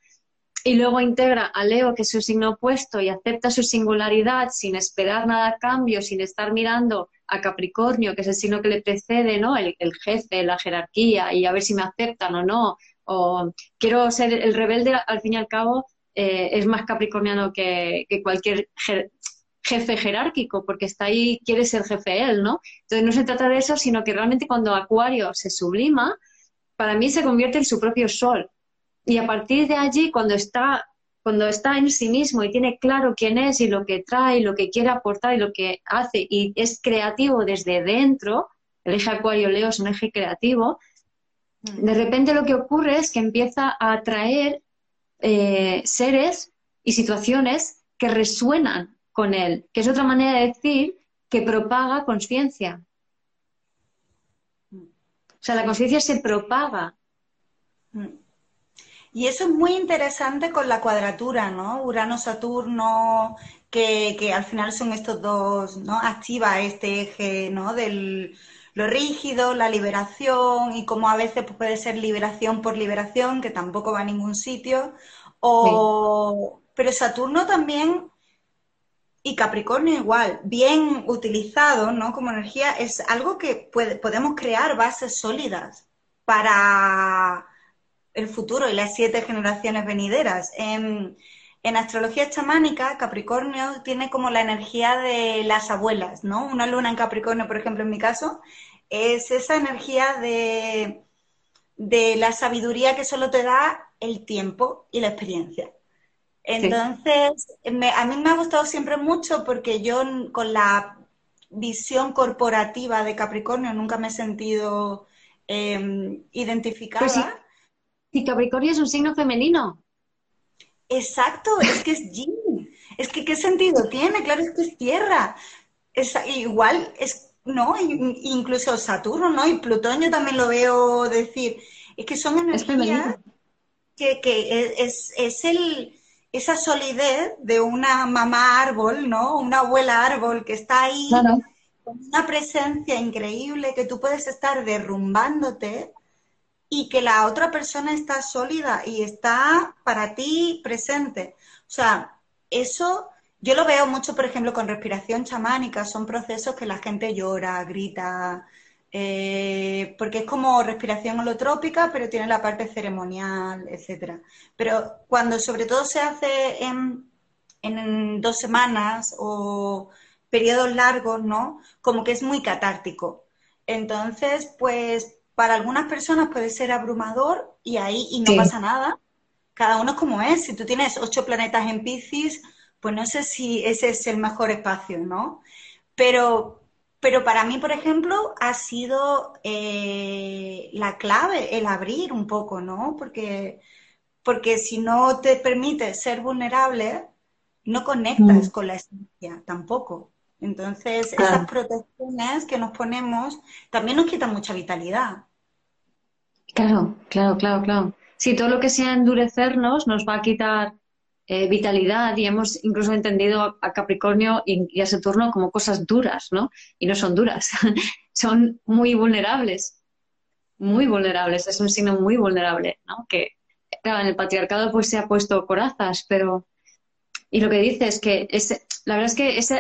[SPEAKER 1] y luego integra a Leo, que es su signo opuesto, y acepta su singularidad sin esperar nada a cambio, sin estar mirando a Capricornio, que es el signo que le precede, ¿no? El, jefe, la jerarquía, y a ver si me aceptan o no, o quiero ser el rebelde, al fin y al cabo, eh, es más capricorniano que, que cualquier jefe jerárquico, porque está ahí, quiere ser jefe él, ¿no? Entonces no se trata de eso, sino que realmente cuando Acuario se sublima, para mí se convierte en su propio sol. Y a partir de allí, cuando está, cuando está en sí mismo y tiene claro quién es y lo que trae, lo que quiere aportar y lo que hace, y es creativo desde dentro, el eje Acuario Leo es un eje creativo, mm. de repente lo que ocurre es que empieza a atraer eh, seres y situaciones que resuenan con él, que es otra manera de decir que propaga conciencia. O sea, la conciencia se propaga.
[SPEAKER 2] Y eso es muy interesante con la cuadratura, ¿no? Urano-Saturno, que, al final son estos dos, ¿no? Activa este eje, ¿no? Del lo rígido, la liberación, y como a veces puede ser liberación por liberación, que tampoco va a ningún sitio. O... Pero Saturno también y Capricornio igual, bien utilizado, ¿no? Como energía, es algo que podemos crear bases sólidas para el futuro y las siete generaciones venideras. En, astrología chamánica, Capricornio tiene como la energía de las abuelas, ¿no? Una luna en Capricornio, por ejemplo, en mi caso, es esa energía de, de la sabiduría que solo te da el tiempo y la experiencia. Entonces, a mí me ha gustado siempre mucho porque yo con la visión corporativa de Capricornio nunca me he sentido em, identificada. Pues
[SPEAKER 1] sí. Capricornio es un signo femenino.
[SPEAKER 2] Exacto, es que es Yin. Es que qué sentido tiene, claro, es que es tierra. Es, igual es, ¿no? Incluso Saturno, ¿no? Y Plutón yo también lo veo decir. Es que son energías que, que es, es el esa solidez de una mamá árbol, ¿no? Una abuela árbol que está ahí con una presencia increíble que tú puedes estar derrumbándote y que la otra persona está sólida y está para ti presente. O sea, eso yo lo veo mucho, por ejemplo, con respiración chamánica, son procesos que la gente llora, grita, Eh, porque es como respiración holotrópica, pero tiene la parte ceremonial, etcétera. Pero cuando sobre todo se hace en, en dos semanas o periodos largos, ¿no? Como que es muy catártico. Entonces, pues para algunas personas puede ser abrumador y ahí y no pasa nada. Cada uno es como es. Si tú tienes ocho planetas en Piscis, pues no sé si ese es el mejor espacio, ¿no? Pero, pero para mí, por ejemplo, ha sido eh, la clave el abrir un poco, ¿no? Porque, porque si no te permite ser vulnerable, no conectas mm. con la esencia tampoco. Entonces, esas protecciones que nos ponemos también nos quitan mucha vitalidad.
[SPEAKER 1] Claro, claro, claro, claro. Sí, todo lo que sea endurecernos nos va a quitar eh, vitalidad y hemos incluso entendido a Capricornio y, a Saturno como cosas duras, ¿no? Y no son duras, son muy vulnerables, muy vulnerables, es un signo muy vulnerable, ¿no? Que, claro, en el patriarcado pues se ha puesto corazas, pero... Y lo que dice es que la verdad es que esa,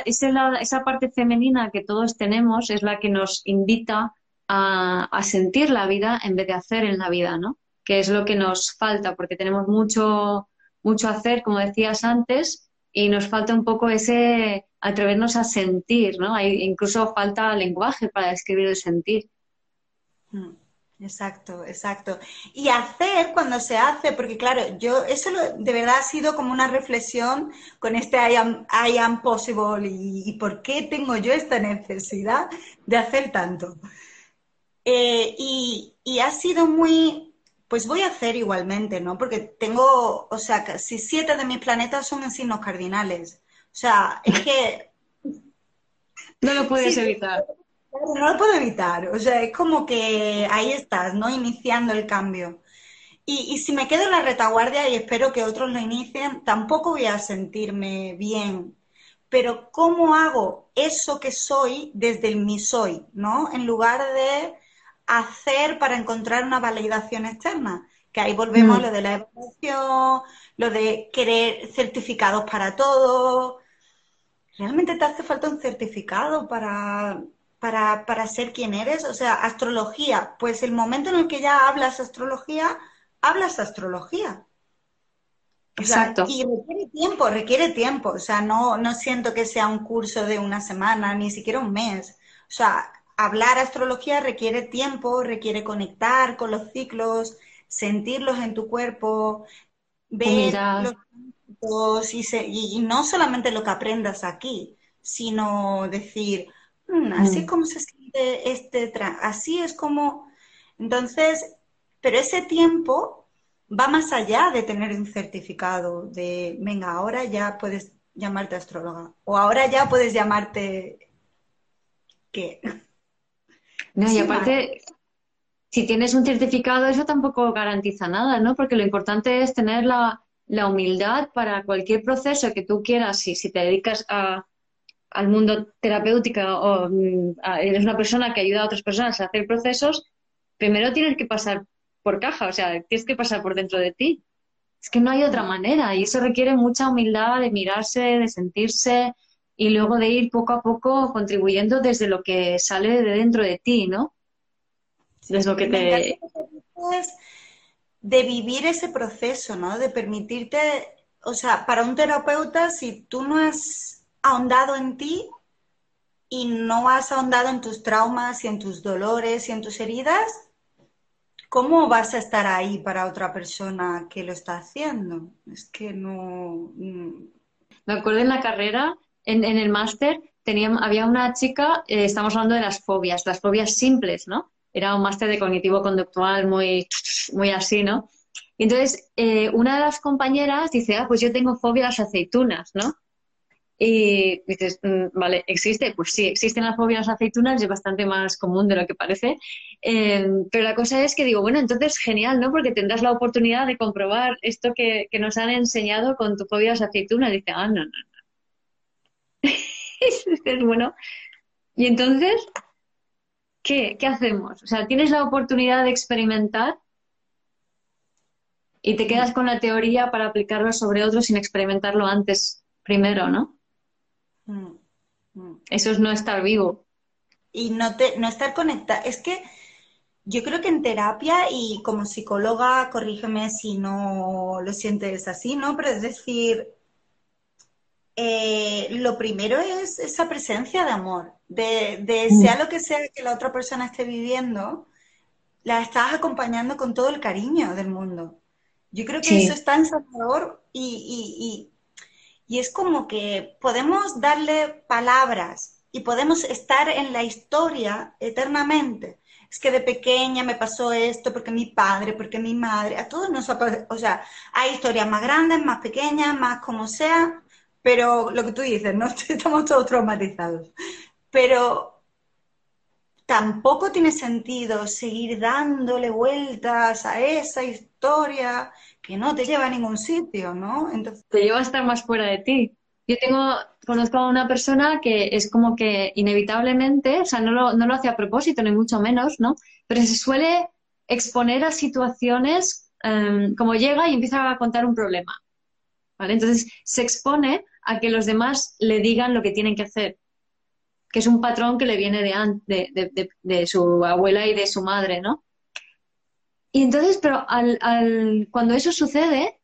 [SPEAKER 1] esa parte femenina que todos tenemos es la que nos invita a, sentir la vida en vez de hacer en la vida, ¿no? Que es lo que nos falta, porque tenemos mucho, mucho hacer, como decías antes, y nos falta un poco ese atrevernos a sentir, ¿no? Hay, incluso falta lenguaje para describir el sentir.
[SPEAKER 2] Mm, exacto, exacto. Y hacer cuando se hace, porque claro, yo eso de verdad ha sido como una reflexión con este I am, possible y, y, por qué tengo yo esta necesidad de hacer tanto. Eh, y, ha sido muy, pues voy a hacer igualmente, ¿no? Porque tengo, o sea, casi siete de mis planetas son en signos cardinales. O sea, es que...
[SPEAKER 1] no lo puedes evitar.
[SPEAKER 2] No lo puedo evitar. O sea, es como que ahí estás, ¿no? Iniciando el cambio. Y, y, si me quedo en la retaguardia y espero que otros lo inicien, tampoco voy a sentirme bien. Pero ¿cómo hago eso que soy desde el mi soy, ¿no? En lugar de hacer para encontrar una validación externa? Que ahí volvemos a mm. lo de la evolución, lo de querer certificados para todo. ¿Realmente te hace falta un certificado para, para, ser quien eres? O sea, astrología, pues el momento en el que ya hablas astrología, hablas astrología.
[SPEAKER 1] Exacto.
[SPEAKER 2] y requiere tiempo, requiere tiempo. O sea, no, no siento que sea un curso de una semana, ni siquiera un mes. O sea, hablar astrología requiere tiempo, requiere conectar con los ciclos, sentirlos en tu cuerpo, ver los y, y, no solamente lo que aprendas aquí, sino decir, mm, así es mm. como se siente este, así es como... Entonces, pero ese tiempo va más allá de tener un certificado de, venga, ahora ya puedes llamarte astróloga o ahora ya puedes llamarte ¿qué?
[SPEAKER 1] No, y aparte, si tienes un certificado, eso tampoco garantiza nada, ¿no? Porque lo importante es tener la, humildad para cualquier proceso que tú quieras, si, si te dedicas a, al mundo terapéutico o mm, eres una persona que ayuda a otras personas a hacer procesos, primero tienes que pasar por caja, o sea, tienes que pasar por dentro de ti. Es que no hay otra manera y eso requiere mucha humildad de mirarse, de sentirse, y luego de ir poco a poco contribuyendo desde lo que sale de dentro de ti, ¿no? Desde lo que te...
[SPEAKER 2] De vivir ese proceso, ¿no? De permitirte, o sea, para un terapeuta, si tú no has ahondado en ti y no has ahondado en tus traumas y en tus dolores y en tus heridas, ¿cómo vas a estar ahí para otra persona que lo está haciendo? Es que no... Mm.
[SPEAKER 1] Me acuerdo en la carrera en, el máster había una chica, eh, estamos hablando de las fobias, las fobias simples, ¿no? Era un máster de cognitivo conductual muy, muy así, ¿no? Y entonces, eh, una de las compañeras dice, ah, pues yo tengo fobia a las aceitunas, ¿no? Y dices, mm, vale, ¿existe? Pues sí, existen las fobias a las aceitunas, es bastante más común de lo que parece. Em, pero la cosa es que digo, bueno, entonces genial, ¿no? Porque tendrás la oportunidad de comprobar esto que, que nos han enseñado con tu fobia a las aceitunas. dice, ah, no, no, es bueno. Y entonces, ¿qué? ¿Qué hacemos? O sea, tienes la oportunidad de experimentar y te quedas con la teoría para aplicarlo sobre otros sin experimentarlo antes, primero, ¿no? Mm, mm. Eso es no estar vivo.
[SPEAKER 2] y no, te, no estar conectada. Es que yo creo que en terapia y como psicóloga, corrígeme si no lo sientes así, ¿no? Pero es decir, eh, lo primero es esa presencia de amor, de, de mm. sea lo que sea que la otra persona esté viviendo, la estás acompañando con todo el cariño del mundo. Yo creo que eso es tan sanador y, y, y, es como que podemos darle palabras y podemos estar en la historia eternamente. Es que de pequeña me pasó esto porque mi padre, porque mi madre, a todos nos ha o sea, hay historias más grandes, más pequeñas, más como sea, pero lo que tú dices, ¿no? Estamos todos traumatizados. Pero tampoco tiene sentido seguir dándole vueltas a esa historia que no te lleva a ningún sitio, ¿no?
[SPEAKER 1] Entonces... Te lleva a estar más fuera de ti. Yo tengo, conozco a una persona que es como que inevitablemente, o sea, no lo, no lo hace a propósito, ni mucho menos, ¿no? Pero se suele exponer a situaciones em, como llega y empieza a contar un problema. ¿Vale? Entonces se expone a que los demás le digan lo que tienen que hacer, que es un patrón que le viene de, su abuela y de su madre, ¿no? Y entonces, pero al, cuando eso sucede,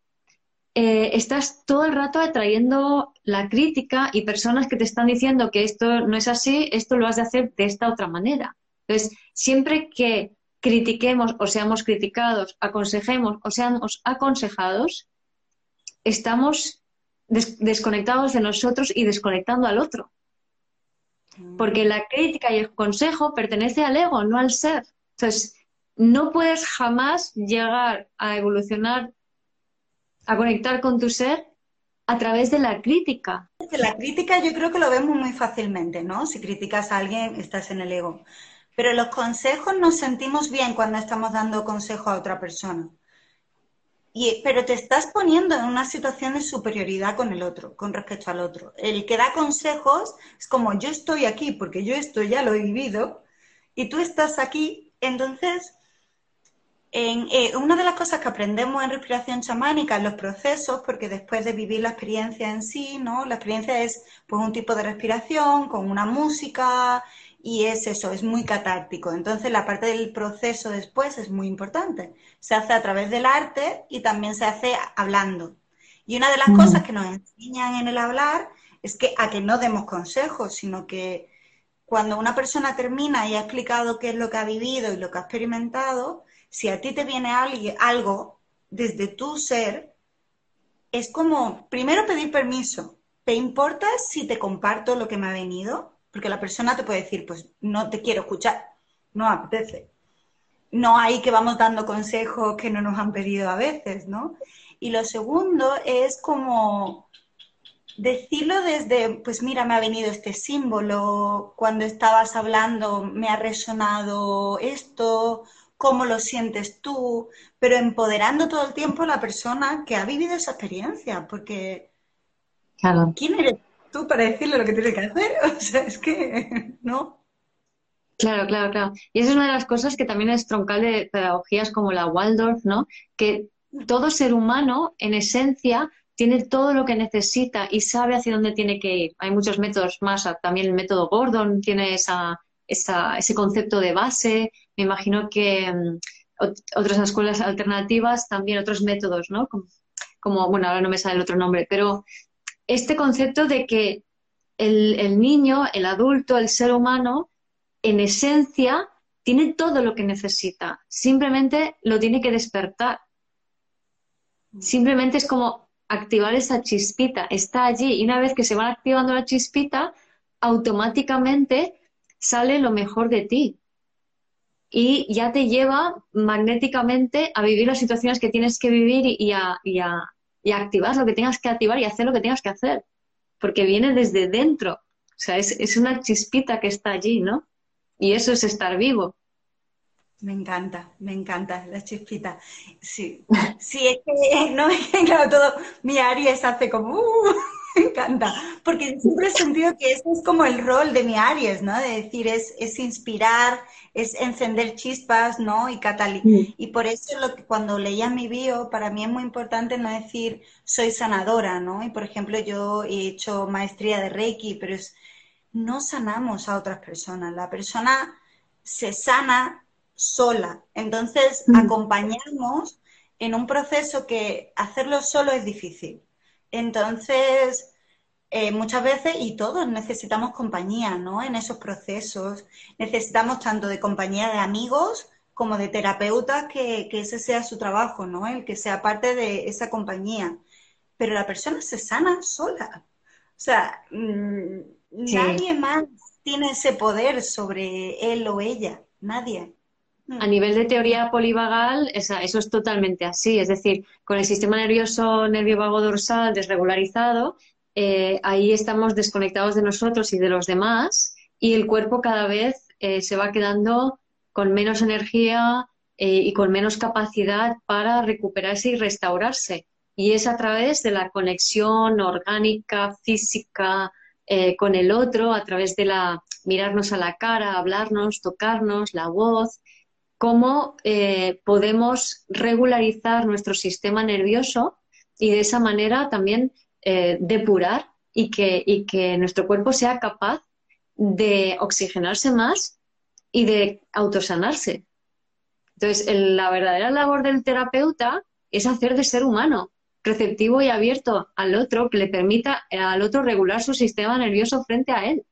[SPEAKER 1] eh, estás todo el rato atrayendo la crítica y personas que te están diciendo que esto no es así, esto lo has de hacer de esta otra manera. Entonces, siempre que critiquemos o seamos criticados, aconsejemos o seamos aconsejados, estamos desconectados de nosotros y desconectando al otro. Porque la crítica y el consejo pertenece al ego, no al ser. Entonces, no puedes jamás llegar a evolucionar, a conectar con tu ser a través de la crítica.
[SPEAKER 2] La crítica yo creo que lo vemos muy fácilmente, ¿no? Si criticas a alguien, estás en el ego. Pero los consejos nos sentimos bien cuando estamos dando consejo a otra persona pero te estás poniendo en una situación de superioridad con el otro, con respecto al otro. El que da consejos es como yo estoy aquí porque yo esto ya lo he vivido y tú estás aquí. Entonces, en, eh, una de las cosas que aprendemos en respiración chamánica, en los procesos, porque después de vivir la experiencia en sí, ¿no? La experiencia es pues un tipo de respiración con una música y es eso, es muy catártico. Entonces la parte del proceso después es muy importante. Se hace a través del arte y también se hace hablando. Y una de las cosas que nos enseñan en el hablar es que a que no demos consejos, sino que cuando una persona termina y ha explicado qué es lo que ha vivido y lo que ha experimentado, si a ti te viene algo desde tu ser, es como primero pedir permiso. ¿Te importa si te comparto lo que me ha venido? Porque la persona te puede decir, pues no te quiero escuchar, no apetece. No hay que vamos dando consejos que no nos han pedido a veces, ¿no? Y lo segundo es como decirlo desde, pues mira, me ha venido este símbolo, cuando estabas hablando me ha resonado esto, cómo lo sientes tú, pero empoderando todo el tiempo a la persona que ha vivido esa experiencia, porque ¿quién eres para decirle lo que tiene que hacer. O sea, es que no.
[SPEAKER 1] Claro, claro, claro. Y esa es una de las cosas que también es troncal de pedagogías como la Waldorf, ¿no? Que todo ser humano, en esencia, tiene todo lo que necesita y sabe hacia dónde tiene que ir. Hay muchos métodos más, también el método Gordon tiene esa, ese concepto de base. Me imagino que mm, otras escuelas alternativas también, otros métodos, ¿no? Como, como, bueno, ahora no me sale el otro nombre, pero este concepto de que el, niño, el adulto, el ser humano, en esencia, tiene todo lo que necesita. Simplemente lo tiene que despertar. Simplemente es como activar esa chispita. Está allí. Y una vez que se va activando la chispita, automáticamente sale lo mejor de ti. Y ya te lleva magnéticamente a vivir las situaciones que tienes que vivir y a, activar lo que tengas que activar y hacer lo que tengas que hacer, porque viene desde dentro. O sea, es, una chispita que está allí, ¿no? Y eso es estar vivo.
[SPEAKER 2] Me encanta, me encanta la chispita. Sí, sí, es que no claro todo. Mi Aries hace como, uh, me encanta, porque siempre he sentido que ese es como el rol de mi Aries, ¿no? De decir, es, es inspirar, es encender chispas, ¿no? Y catalizar. Y por eso lo que cuando leía mi bio, para mí es muy importante no decir soy sanadora, ¿no? Y por ejemplo, yo he hecho maestría de Reiki, pero es no sanamos a otras personas. La persona se sana sola. Entonces, mm. acompañamos en un proceso que hacerlo solo es difícil. Entonces, eh, muchas veces, y todos necesitamos compañía, ¿no? En esos procesos. Necesitamos tanto de compañía de amigos como de terapeutas, que, ese sea su trabajo, ¿no? El que sea parte de esa compañía. Pero la persona se sana sola. O sea, mm, nadie más tiene ese poder sobre él o ella. Nadie.
[SPEAKER 1] A nivel de teoría polivagal, eso es totalmente así. Es decir, con el sistema nervioso nervio vago dorsal desregularizado, eh, ahí estamos desconectados de nosotros y de los demás y el cuerpo cada vez eh, se va quedando con menos energía eh, y con menos capacidad para recuperarse y restaurarse. Y es a través de la conexión orgánica, física, con el otro, a través de la mirarnos a la cara, hablarnos, tocarnos, la voz, cómo podemos regularizar nuestro sistema nervioso y de esa manera también eh, depurar y que, y que nuestro cuerpo sea capaz de oxigenarse más y de autosanarse. Entonces, la verdadera labor del terapeuta es hacer de ser humano, receptivo y abierto al otro, que le permita al otro regular su sistema nervioso frente a él.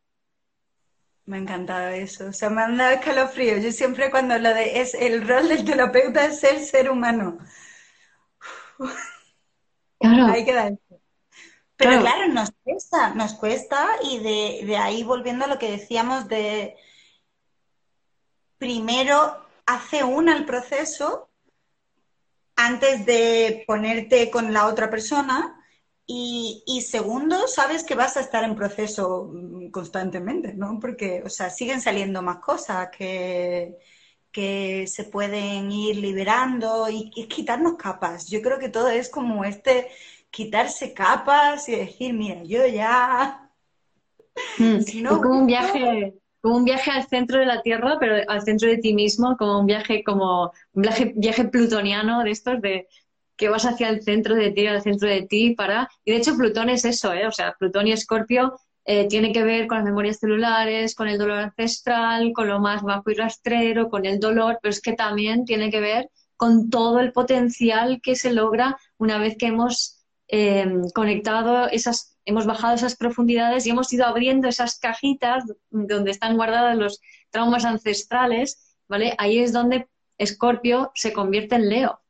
[SPEAKER 2] Me ha encantado eso. O sea, me han dado escalofrío. Yo siempre cuando lo de es el rol del terapeuta es ser ser humano. Claro. Hay que dar. Pero claro. nos cuesta, nos cuesta y de, de ahí volviendo a lo que decíamos de primero hace una el proceso antes de ponerte con la otra persona y, segundo, sabes que vas a estar en proceso mm, constantemente, ¿no? Porque, o sea, siguen saliendo más cosas que, que se pueden ir liberando y, quitarnos capas. Yo creo que todo es como este quitarse capas y decir, mira, yo ya...
[SPEAKER 1] Mm, como un viaje, como un viaje al centro de la Tierra, pero al centro de ti mismo, como un viaje, como un viaje, viaje plutoniano de estos de que vas hacia el centro de ti, al centro de ti, para... Y de hecho Plutón es eso, ¿eh? O sea, Plutón y Escorpio eh, tiene que ver con las memorias celulares, con el dolor ancestral, con lo más bajo y rastrero, con el dolor, pero es que también tiene que ver con todo el potencial que se logra una vez que hemos em, conectado esas, hemos bajado esas profundidades y hemos ido abriendo esas cajitas donde están guardados los traumas ancestrales, ¿vale? Ahí es donde Escorpio se convierte en Leo.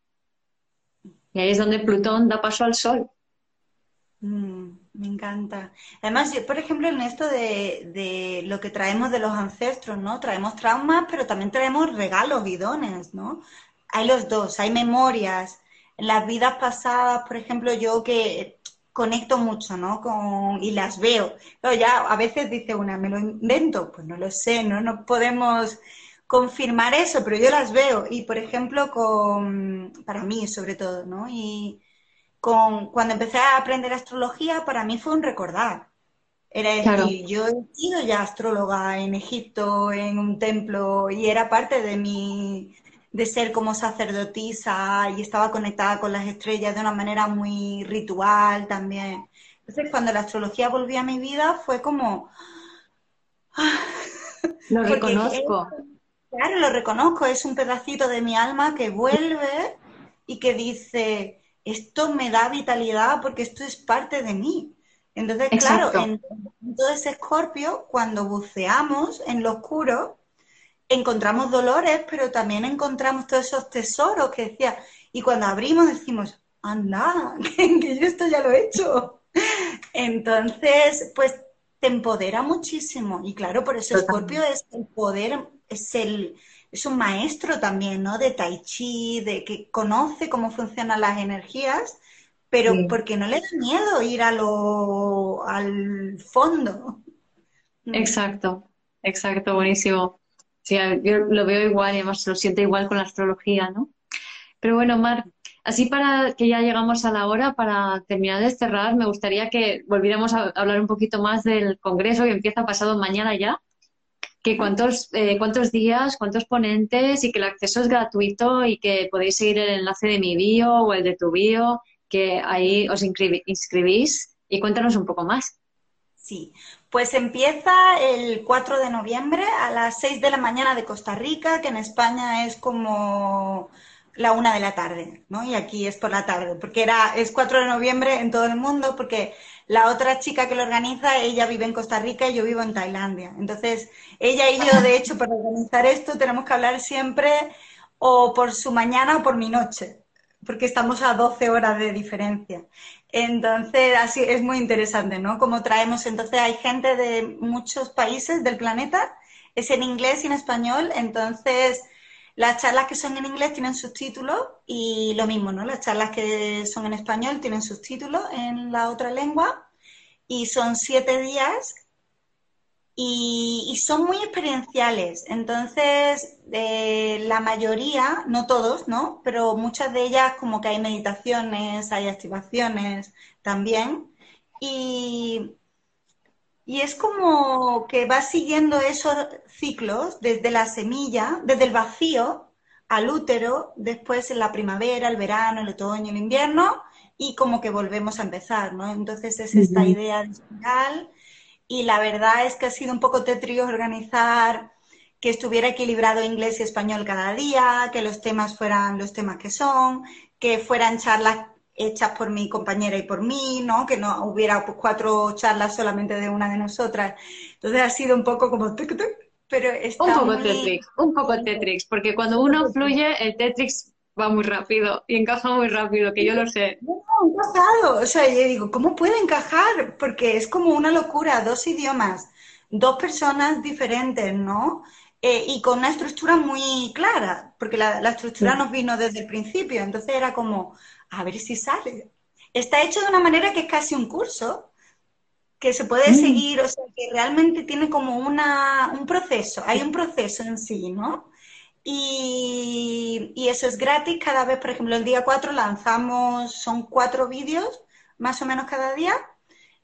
[SPEAKER 1] Y ahí es donde Plutón da paso al Sol.
[SPEAKER 2] Mm, me encanta. Además, yo, por ejemplo, en esto de, lo que traemos de los ancestros, ¿no? Traemos traumas, pero también traemos regalos y dones, ¿no? Hay los dos, hay memorias. En las vidas pasadas, por ejemplo, yo que conecto mucho, ¿no? Con, y las veo. Pero ya a veces dice una, ¿me lo invento? Pues no lo sé, ¿no? No podemos confirmar eso, pero yo las veo. Y, por ejemplo, con, para mí sobre todo, ¿no? Y con, cuando empecé a aprender astrología, para mí fue un recordar. Era decir, yo he sido ya astróloga en Egipto, en un templo, y era parte de mi, de ser como sacerdotisa y estaba conectada con las estrellas de una manera muy ritual también. Entonces, cuando la astrología volvió a mi vida, fue como...
[SPEAKER 1] Lo reconozco.
[SPEAKER 2] Claro, lo reconozco, es un pedacito de mi alma que vuelve y que dice, esto me da vitalidad porque esto es parte de mí. Entonces, claro, en, todo ese escorpio, cuando buceamos en lo oscuro, encontramos dolores, pero también encontramos todos esos tesoros que decía, y cuando abrimos decimos, anda, que, yo esto ya lo he hecho. Entonces, pues te empodera muchísimo. Y claro, por eso Escorpio es el poder es, el, es un maestro también, ¿no? De tai chi, de que conoce cómo funcionan las energías, pero porque no le da miedo ir a lo, al fondo.
[SPEAKER 1] Exacto, exacto, buenísimo. Sí, yo lo veo igual y además lo siento igual con la astrología, ¿no? Pero bueno, Mar, así para que ya llegamos a la hora, para terminar de cerrar, me gustaría que volviéramos a hablar un poquito más del Congreso que empieza pasado mañana ya que cuántos, eh, cuántos días, cuántos ponentes y que el acceso es gratuito y que podéis seguir el enlace de mi bio o el de tu bio, que ahí os inscribís y cuéntanos un poco más.
[SPEAKER 2] Sí, Pues empieza el 4 de noviembre a las 6 de la mañana de Costa Rica, que en España es como la una de la tarde, ¿no? Y aquí es por la tarde, porque era, es 4 de noviembre en todo el mundo, porque la otra chica que lo organiza, ella vive en Costa Rica y yo vivo en Tailandia. Entonces, ella y yo, de hecho, para organizar esto tenemos que hablar siempre o por su mañana o por mi noche, porque estamos a 12 horas de diferencia. Entonces, así es muy interesante, ¿no? Como traemos, entonces hay gente de muchos países del planeta, es en inglés y en español, entonces las charlas que son en inglés tienen subtítulos y lo mismo, ¿no? Las charlas que son en español tienen subtítulos en la otra lengua y son siete días y, son muy experienciales. Entonces, eh, la mayoría, no todos, ¿no? Pero muchas de ellas como que hay meditaciones, hay activaciones también. Y, y es como que va siguiendo esos ciclos desde la semilla, desde el vacío al útero, después en la primavera, el verano, el otoño, el invierno, y como que volvemos a empezar, ¿no? Entonces es esta idea de espiral y la verdad es que ha sido un poco tetrio organizar que estuviera equilibrado inglés y español cada día, que los temas fueran los temas que son, que fueran charlas hechas por mi compañera y por mí, ¿no? Que no hubiera pues, cuatro charlas solamente de una de nosotras. Entonces ha sido un poco como... Pero está
[SPEAKER 1] un poco Tetrix, un poco Tetrix, porque cuando uno fluye, el Tetrix va muy rápido y encaja muy rápido, que yo lo sé.
[SPEAKER 2] No, encajado. O sea, yo digo, ¿cómo puede encajar? Porque es como una locura, dos idiomas, dos personas diferentes, ¿no? Eh, y con una estructura muy clara, porque la, estructura nos vino desde el principio, entonces era como, a ver si sale. Está hecho de una manera que es casi un curso, que se puede mm. seguir, o sea, que realmente tiene como una, un proceso, hay un proceso en sí, ¿no? Y, eso es gratis cada vez, por ejemplo, el día 4 lanzamos, son cuatro vídeos más o menos cada día,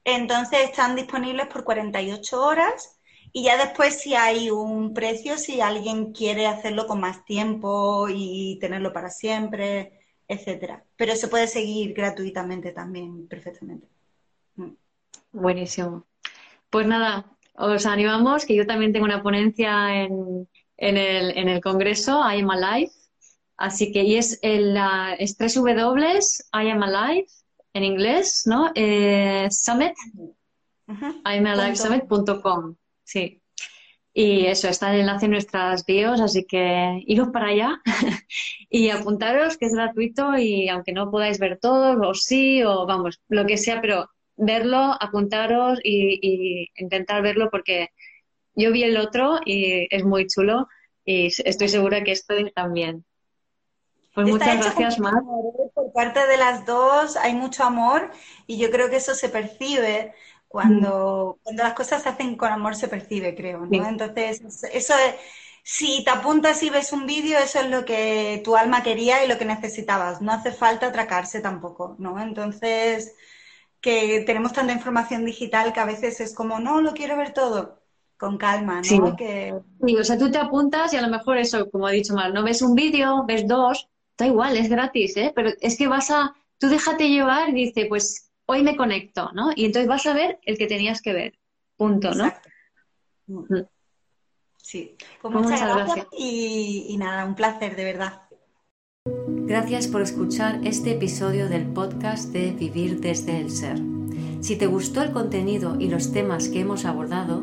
[SPEAKER 2] entonces están disponibles por 48 horas y ya después si hay un precio, si alguien quiere hacerlo con más tiempo y tenerlo para siempre, etcétera. Pero se puede seguir gratuitamente también perfectamente.
[SPEAKER 1] Mm. Buenísimo. Pues nada, os animamos, que yo también tengo una ponencia en, en el, en el Congreso I Am Alive. Así que, y es, el, es tres W, I Am Alive, en inglés, ¿no? Eh, summit, uh sí. Y eso, está el enlace en nuestras bios, así que iros para allá y apuntaros, que es gratuito y aunque no podáis ver todo, o sí, o vamos, lo que sea, pero verlo, apuntaros y, y intentar verlo porque yo vi el otro y es muy chulo y estoy segura que esto también.
[SPEAKER 2] Pues muchas gracias, Mar. ¿eh? Por parte de las dos hay mucho amor y yo creo que eso se percibe cuando, mm. cuando las cosas se hacen con amor, se percibe, creo. ¿no? Entonces, eso es, si te apuntas y ves un vídeo, eso es lo que tu alma quería y lo que necesitabas. No hace falta atracarse tampoco, ¿no? Entonces, que tenemos tanta información digital que a veces es como, no, lo quiero ver todo con calma, ¿no?
[SPEAKER 1] Sí. Que... o sea, tú te apuntas y a lo mejor eso, como he dicho mal, no ves un vídeo, ves dos, da igual, es gratis, ¿eh? Pero es que vas a, tú déjate llevar y dice, pues hoy me conecto, ¿no? Y entonces vas a ver el que tenías que ver, punto, ¿no?
[SPEAKER 2] Sí, pues muchas, gracias, Y, y nada, un placer, de verdad.
[SPEAKER 3] Gracias por escuchar este episodio del podcast de Vivir desde el Ser. Si te gustó el contenido y los temas que hemos abordado,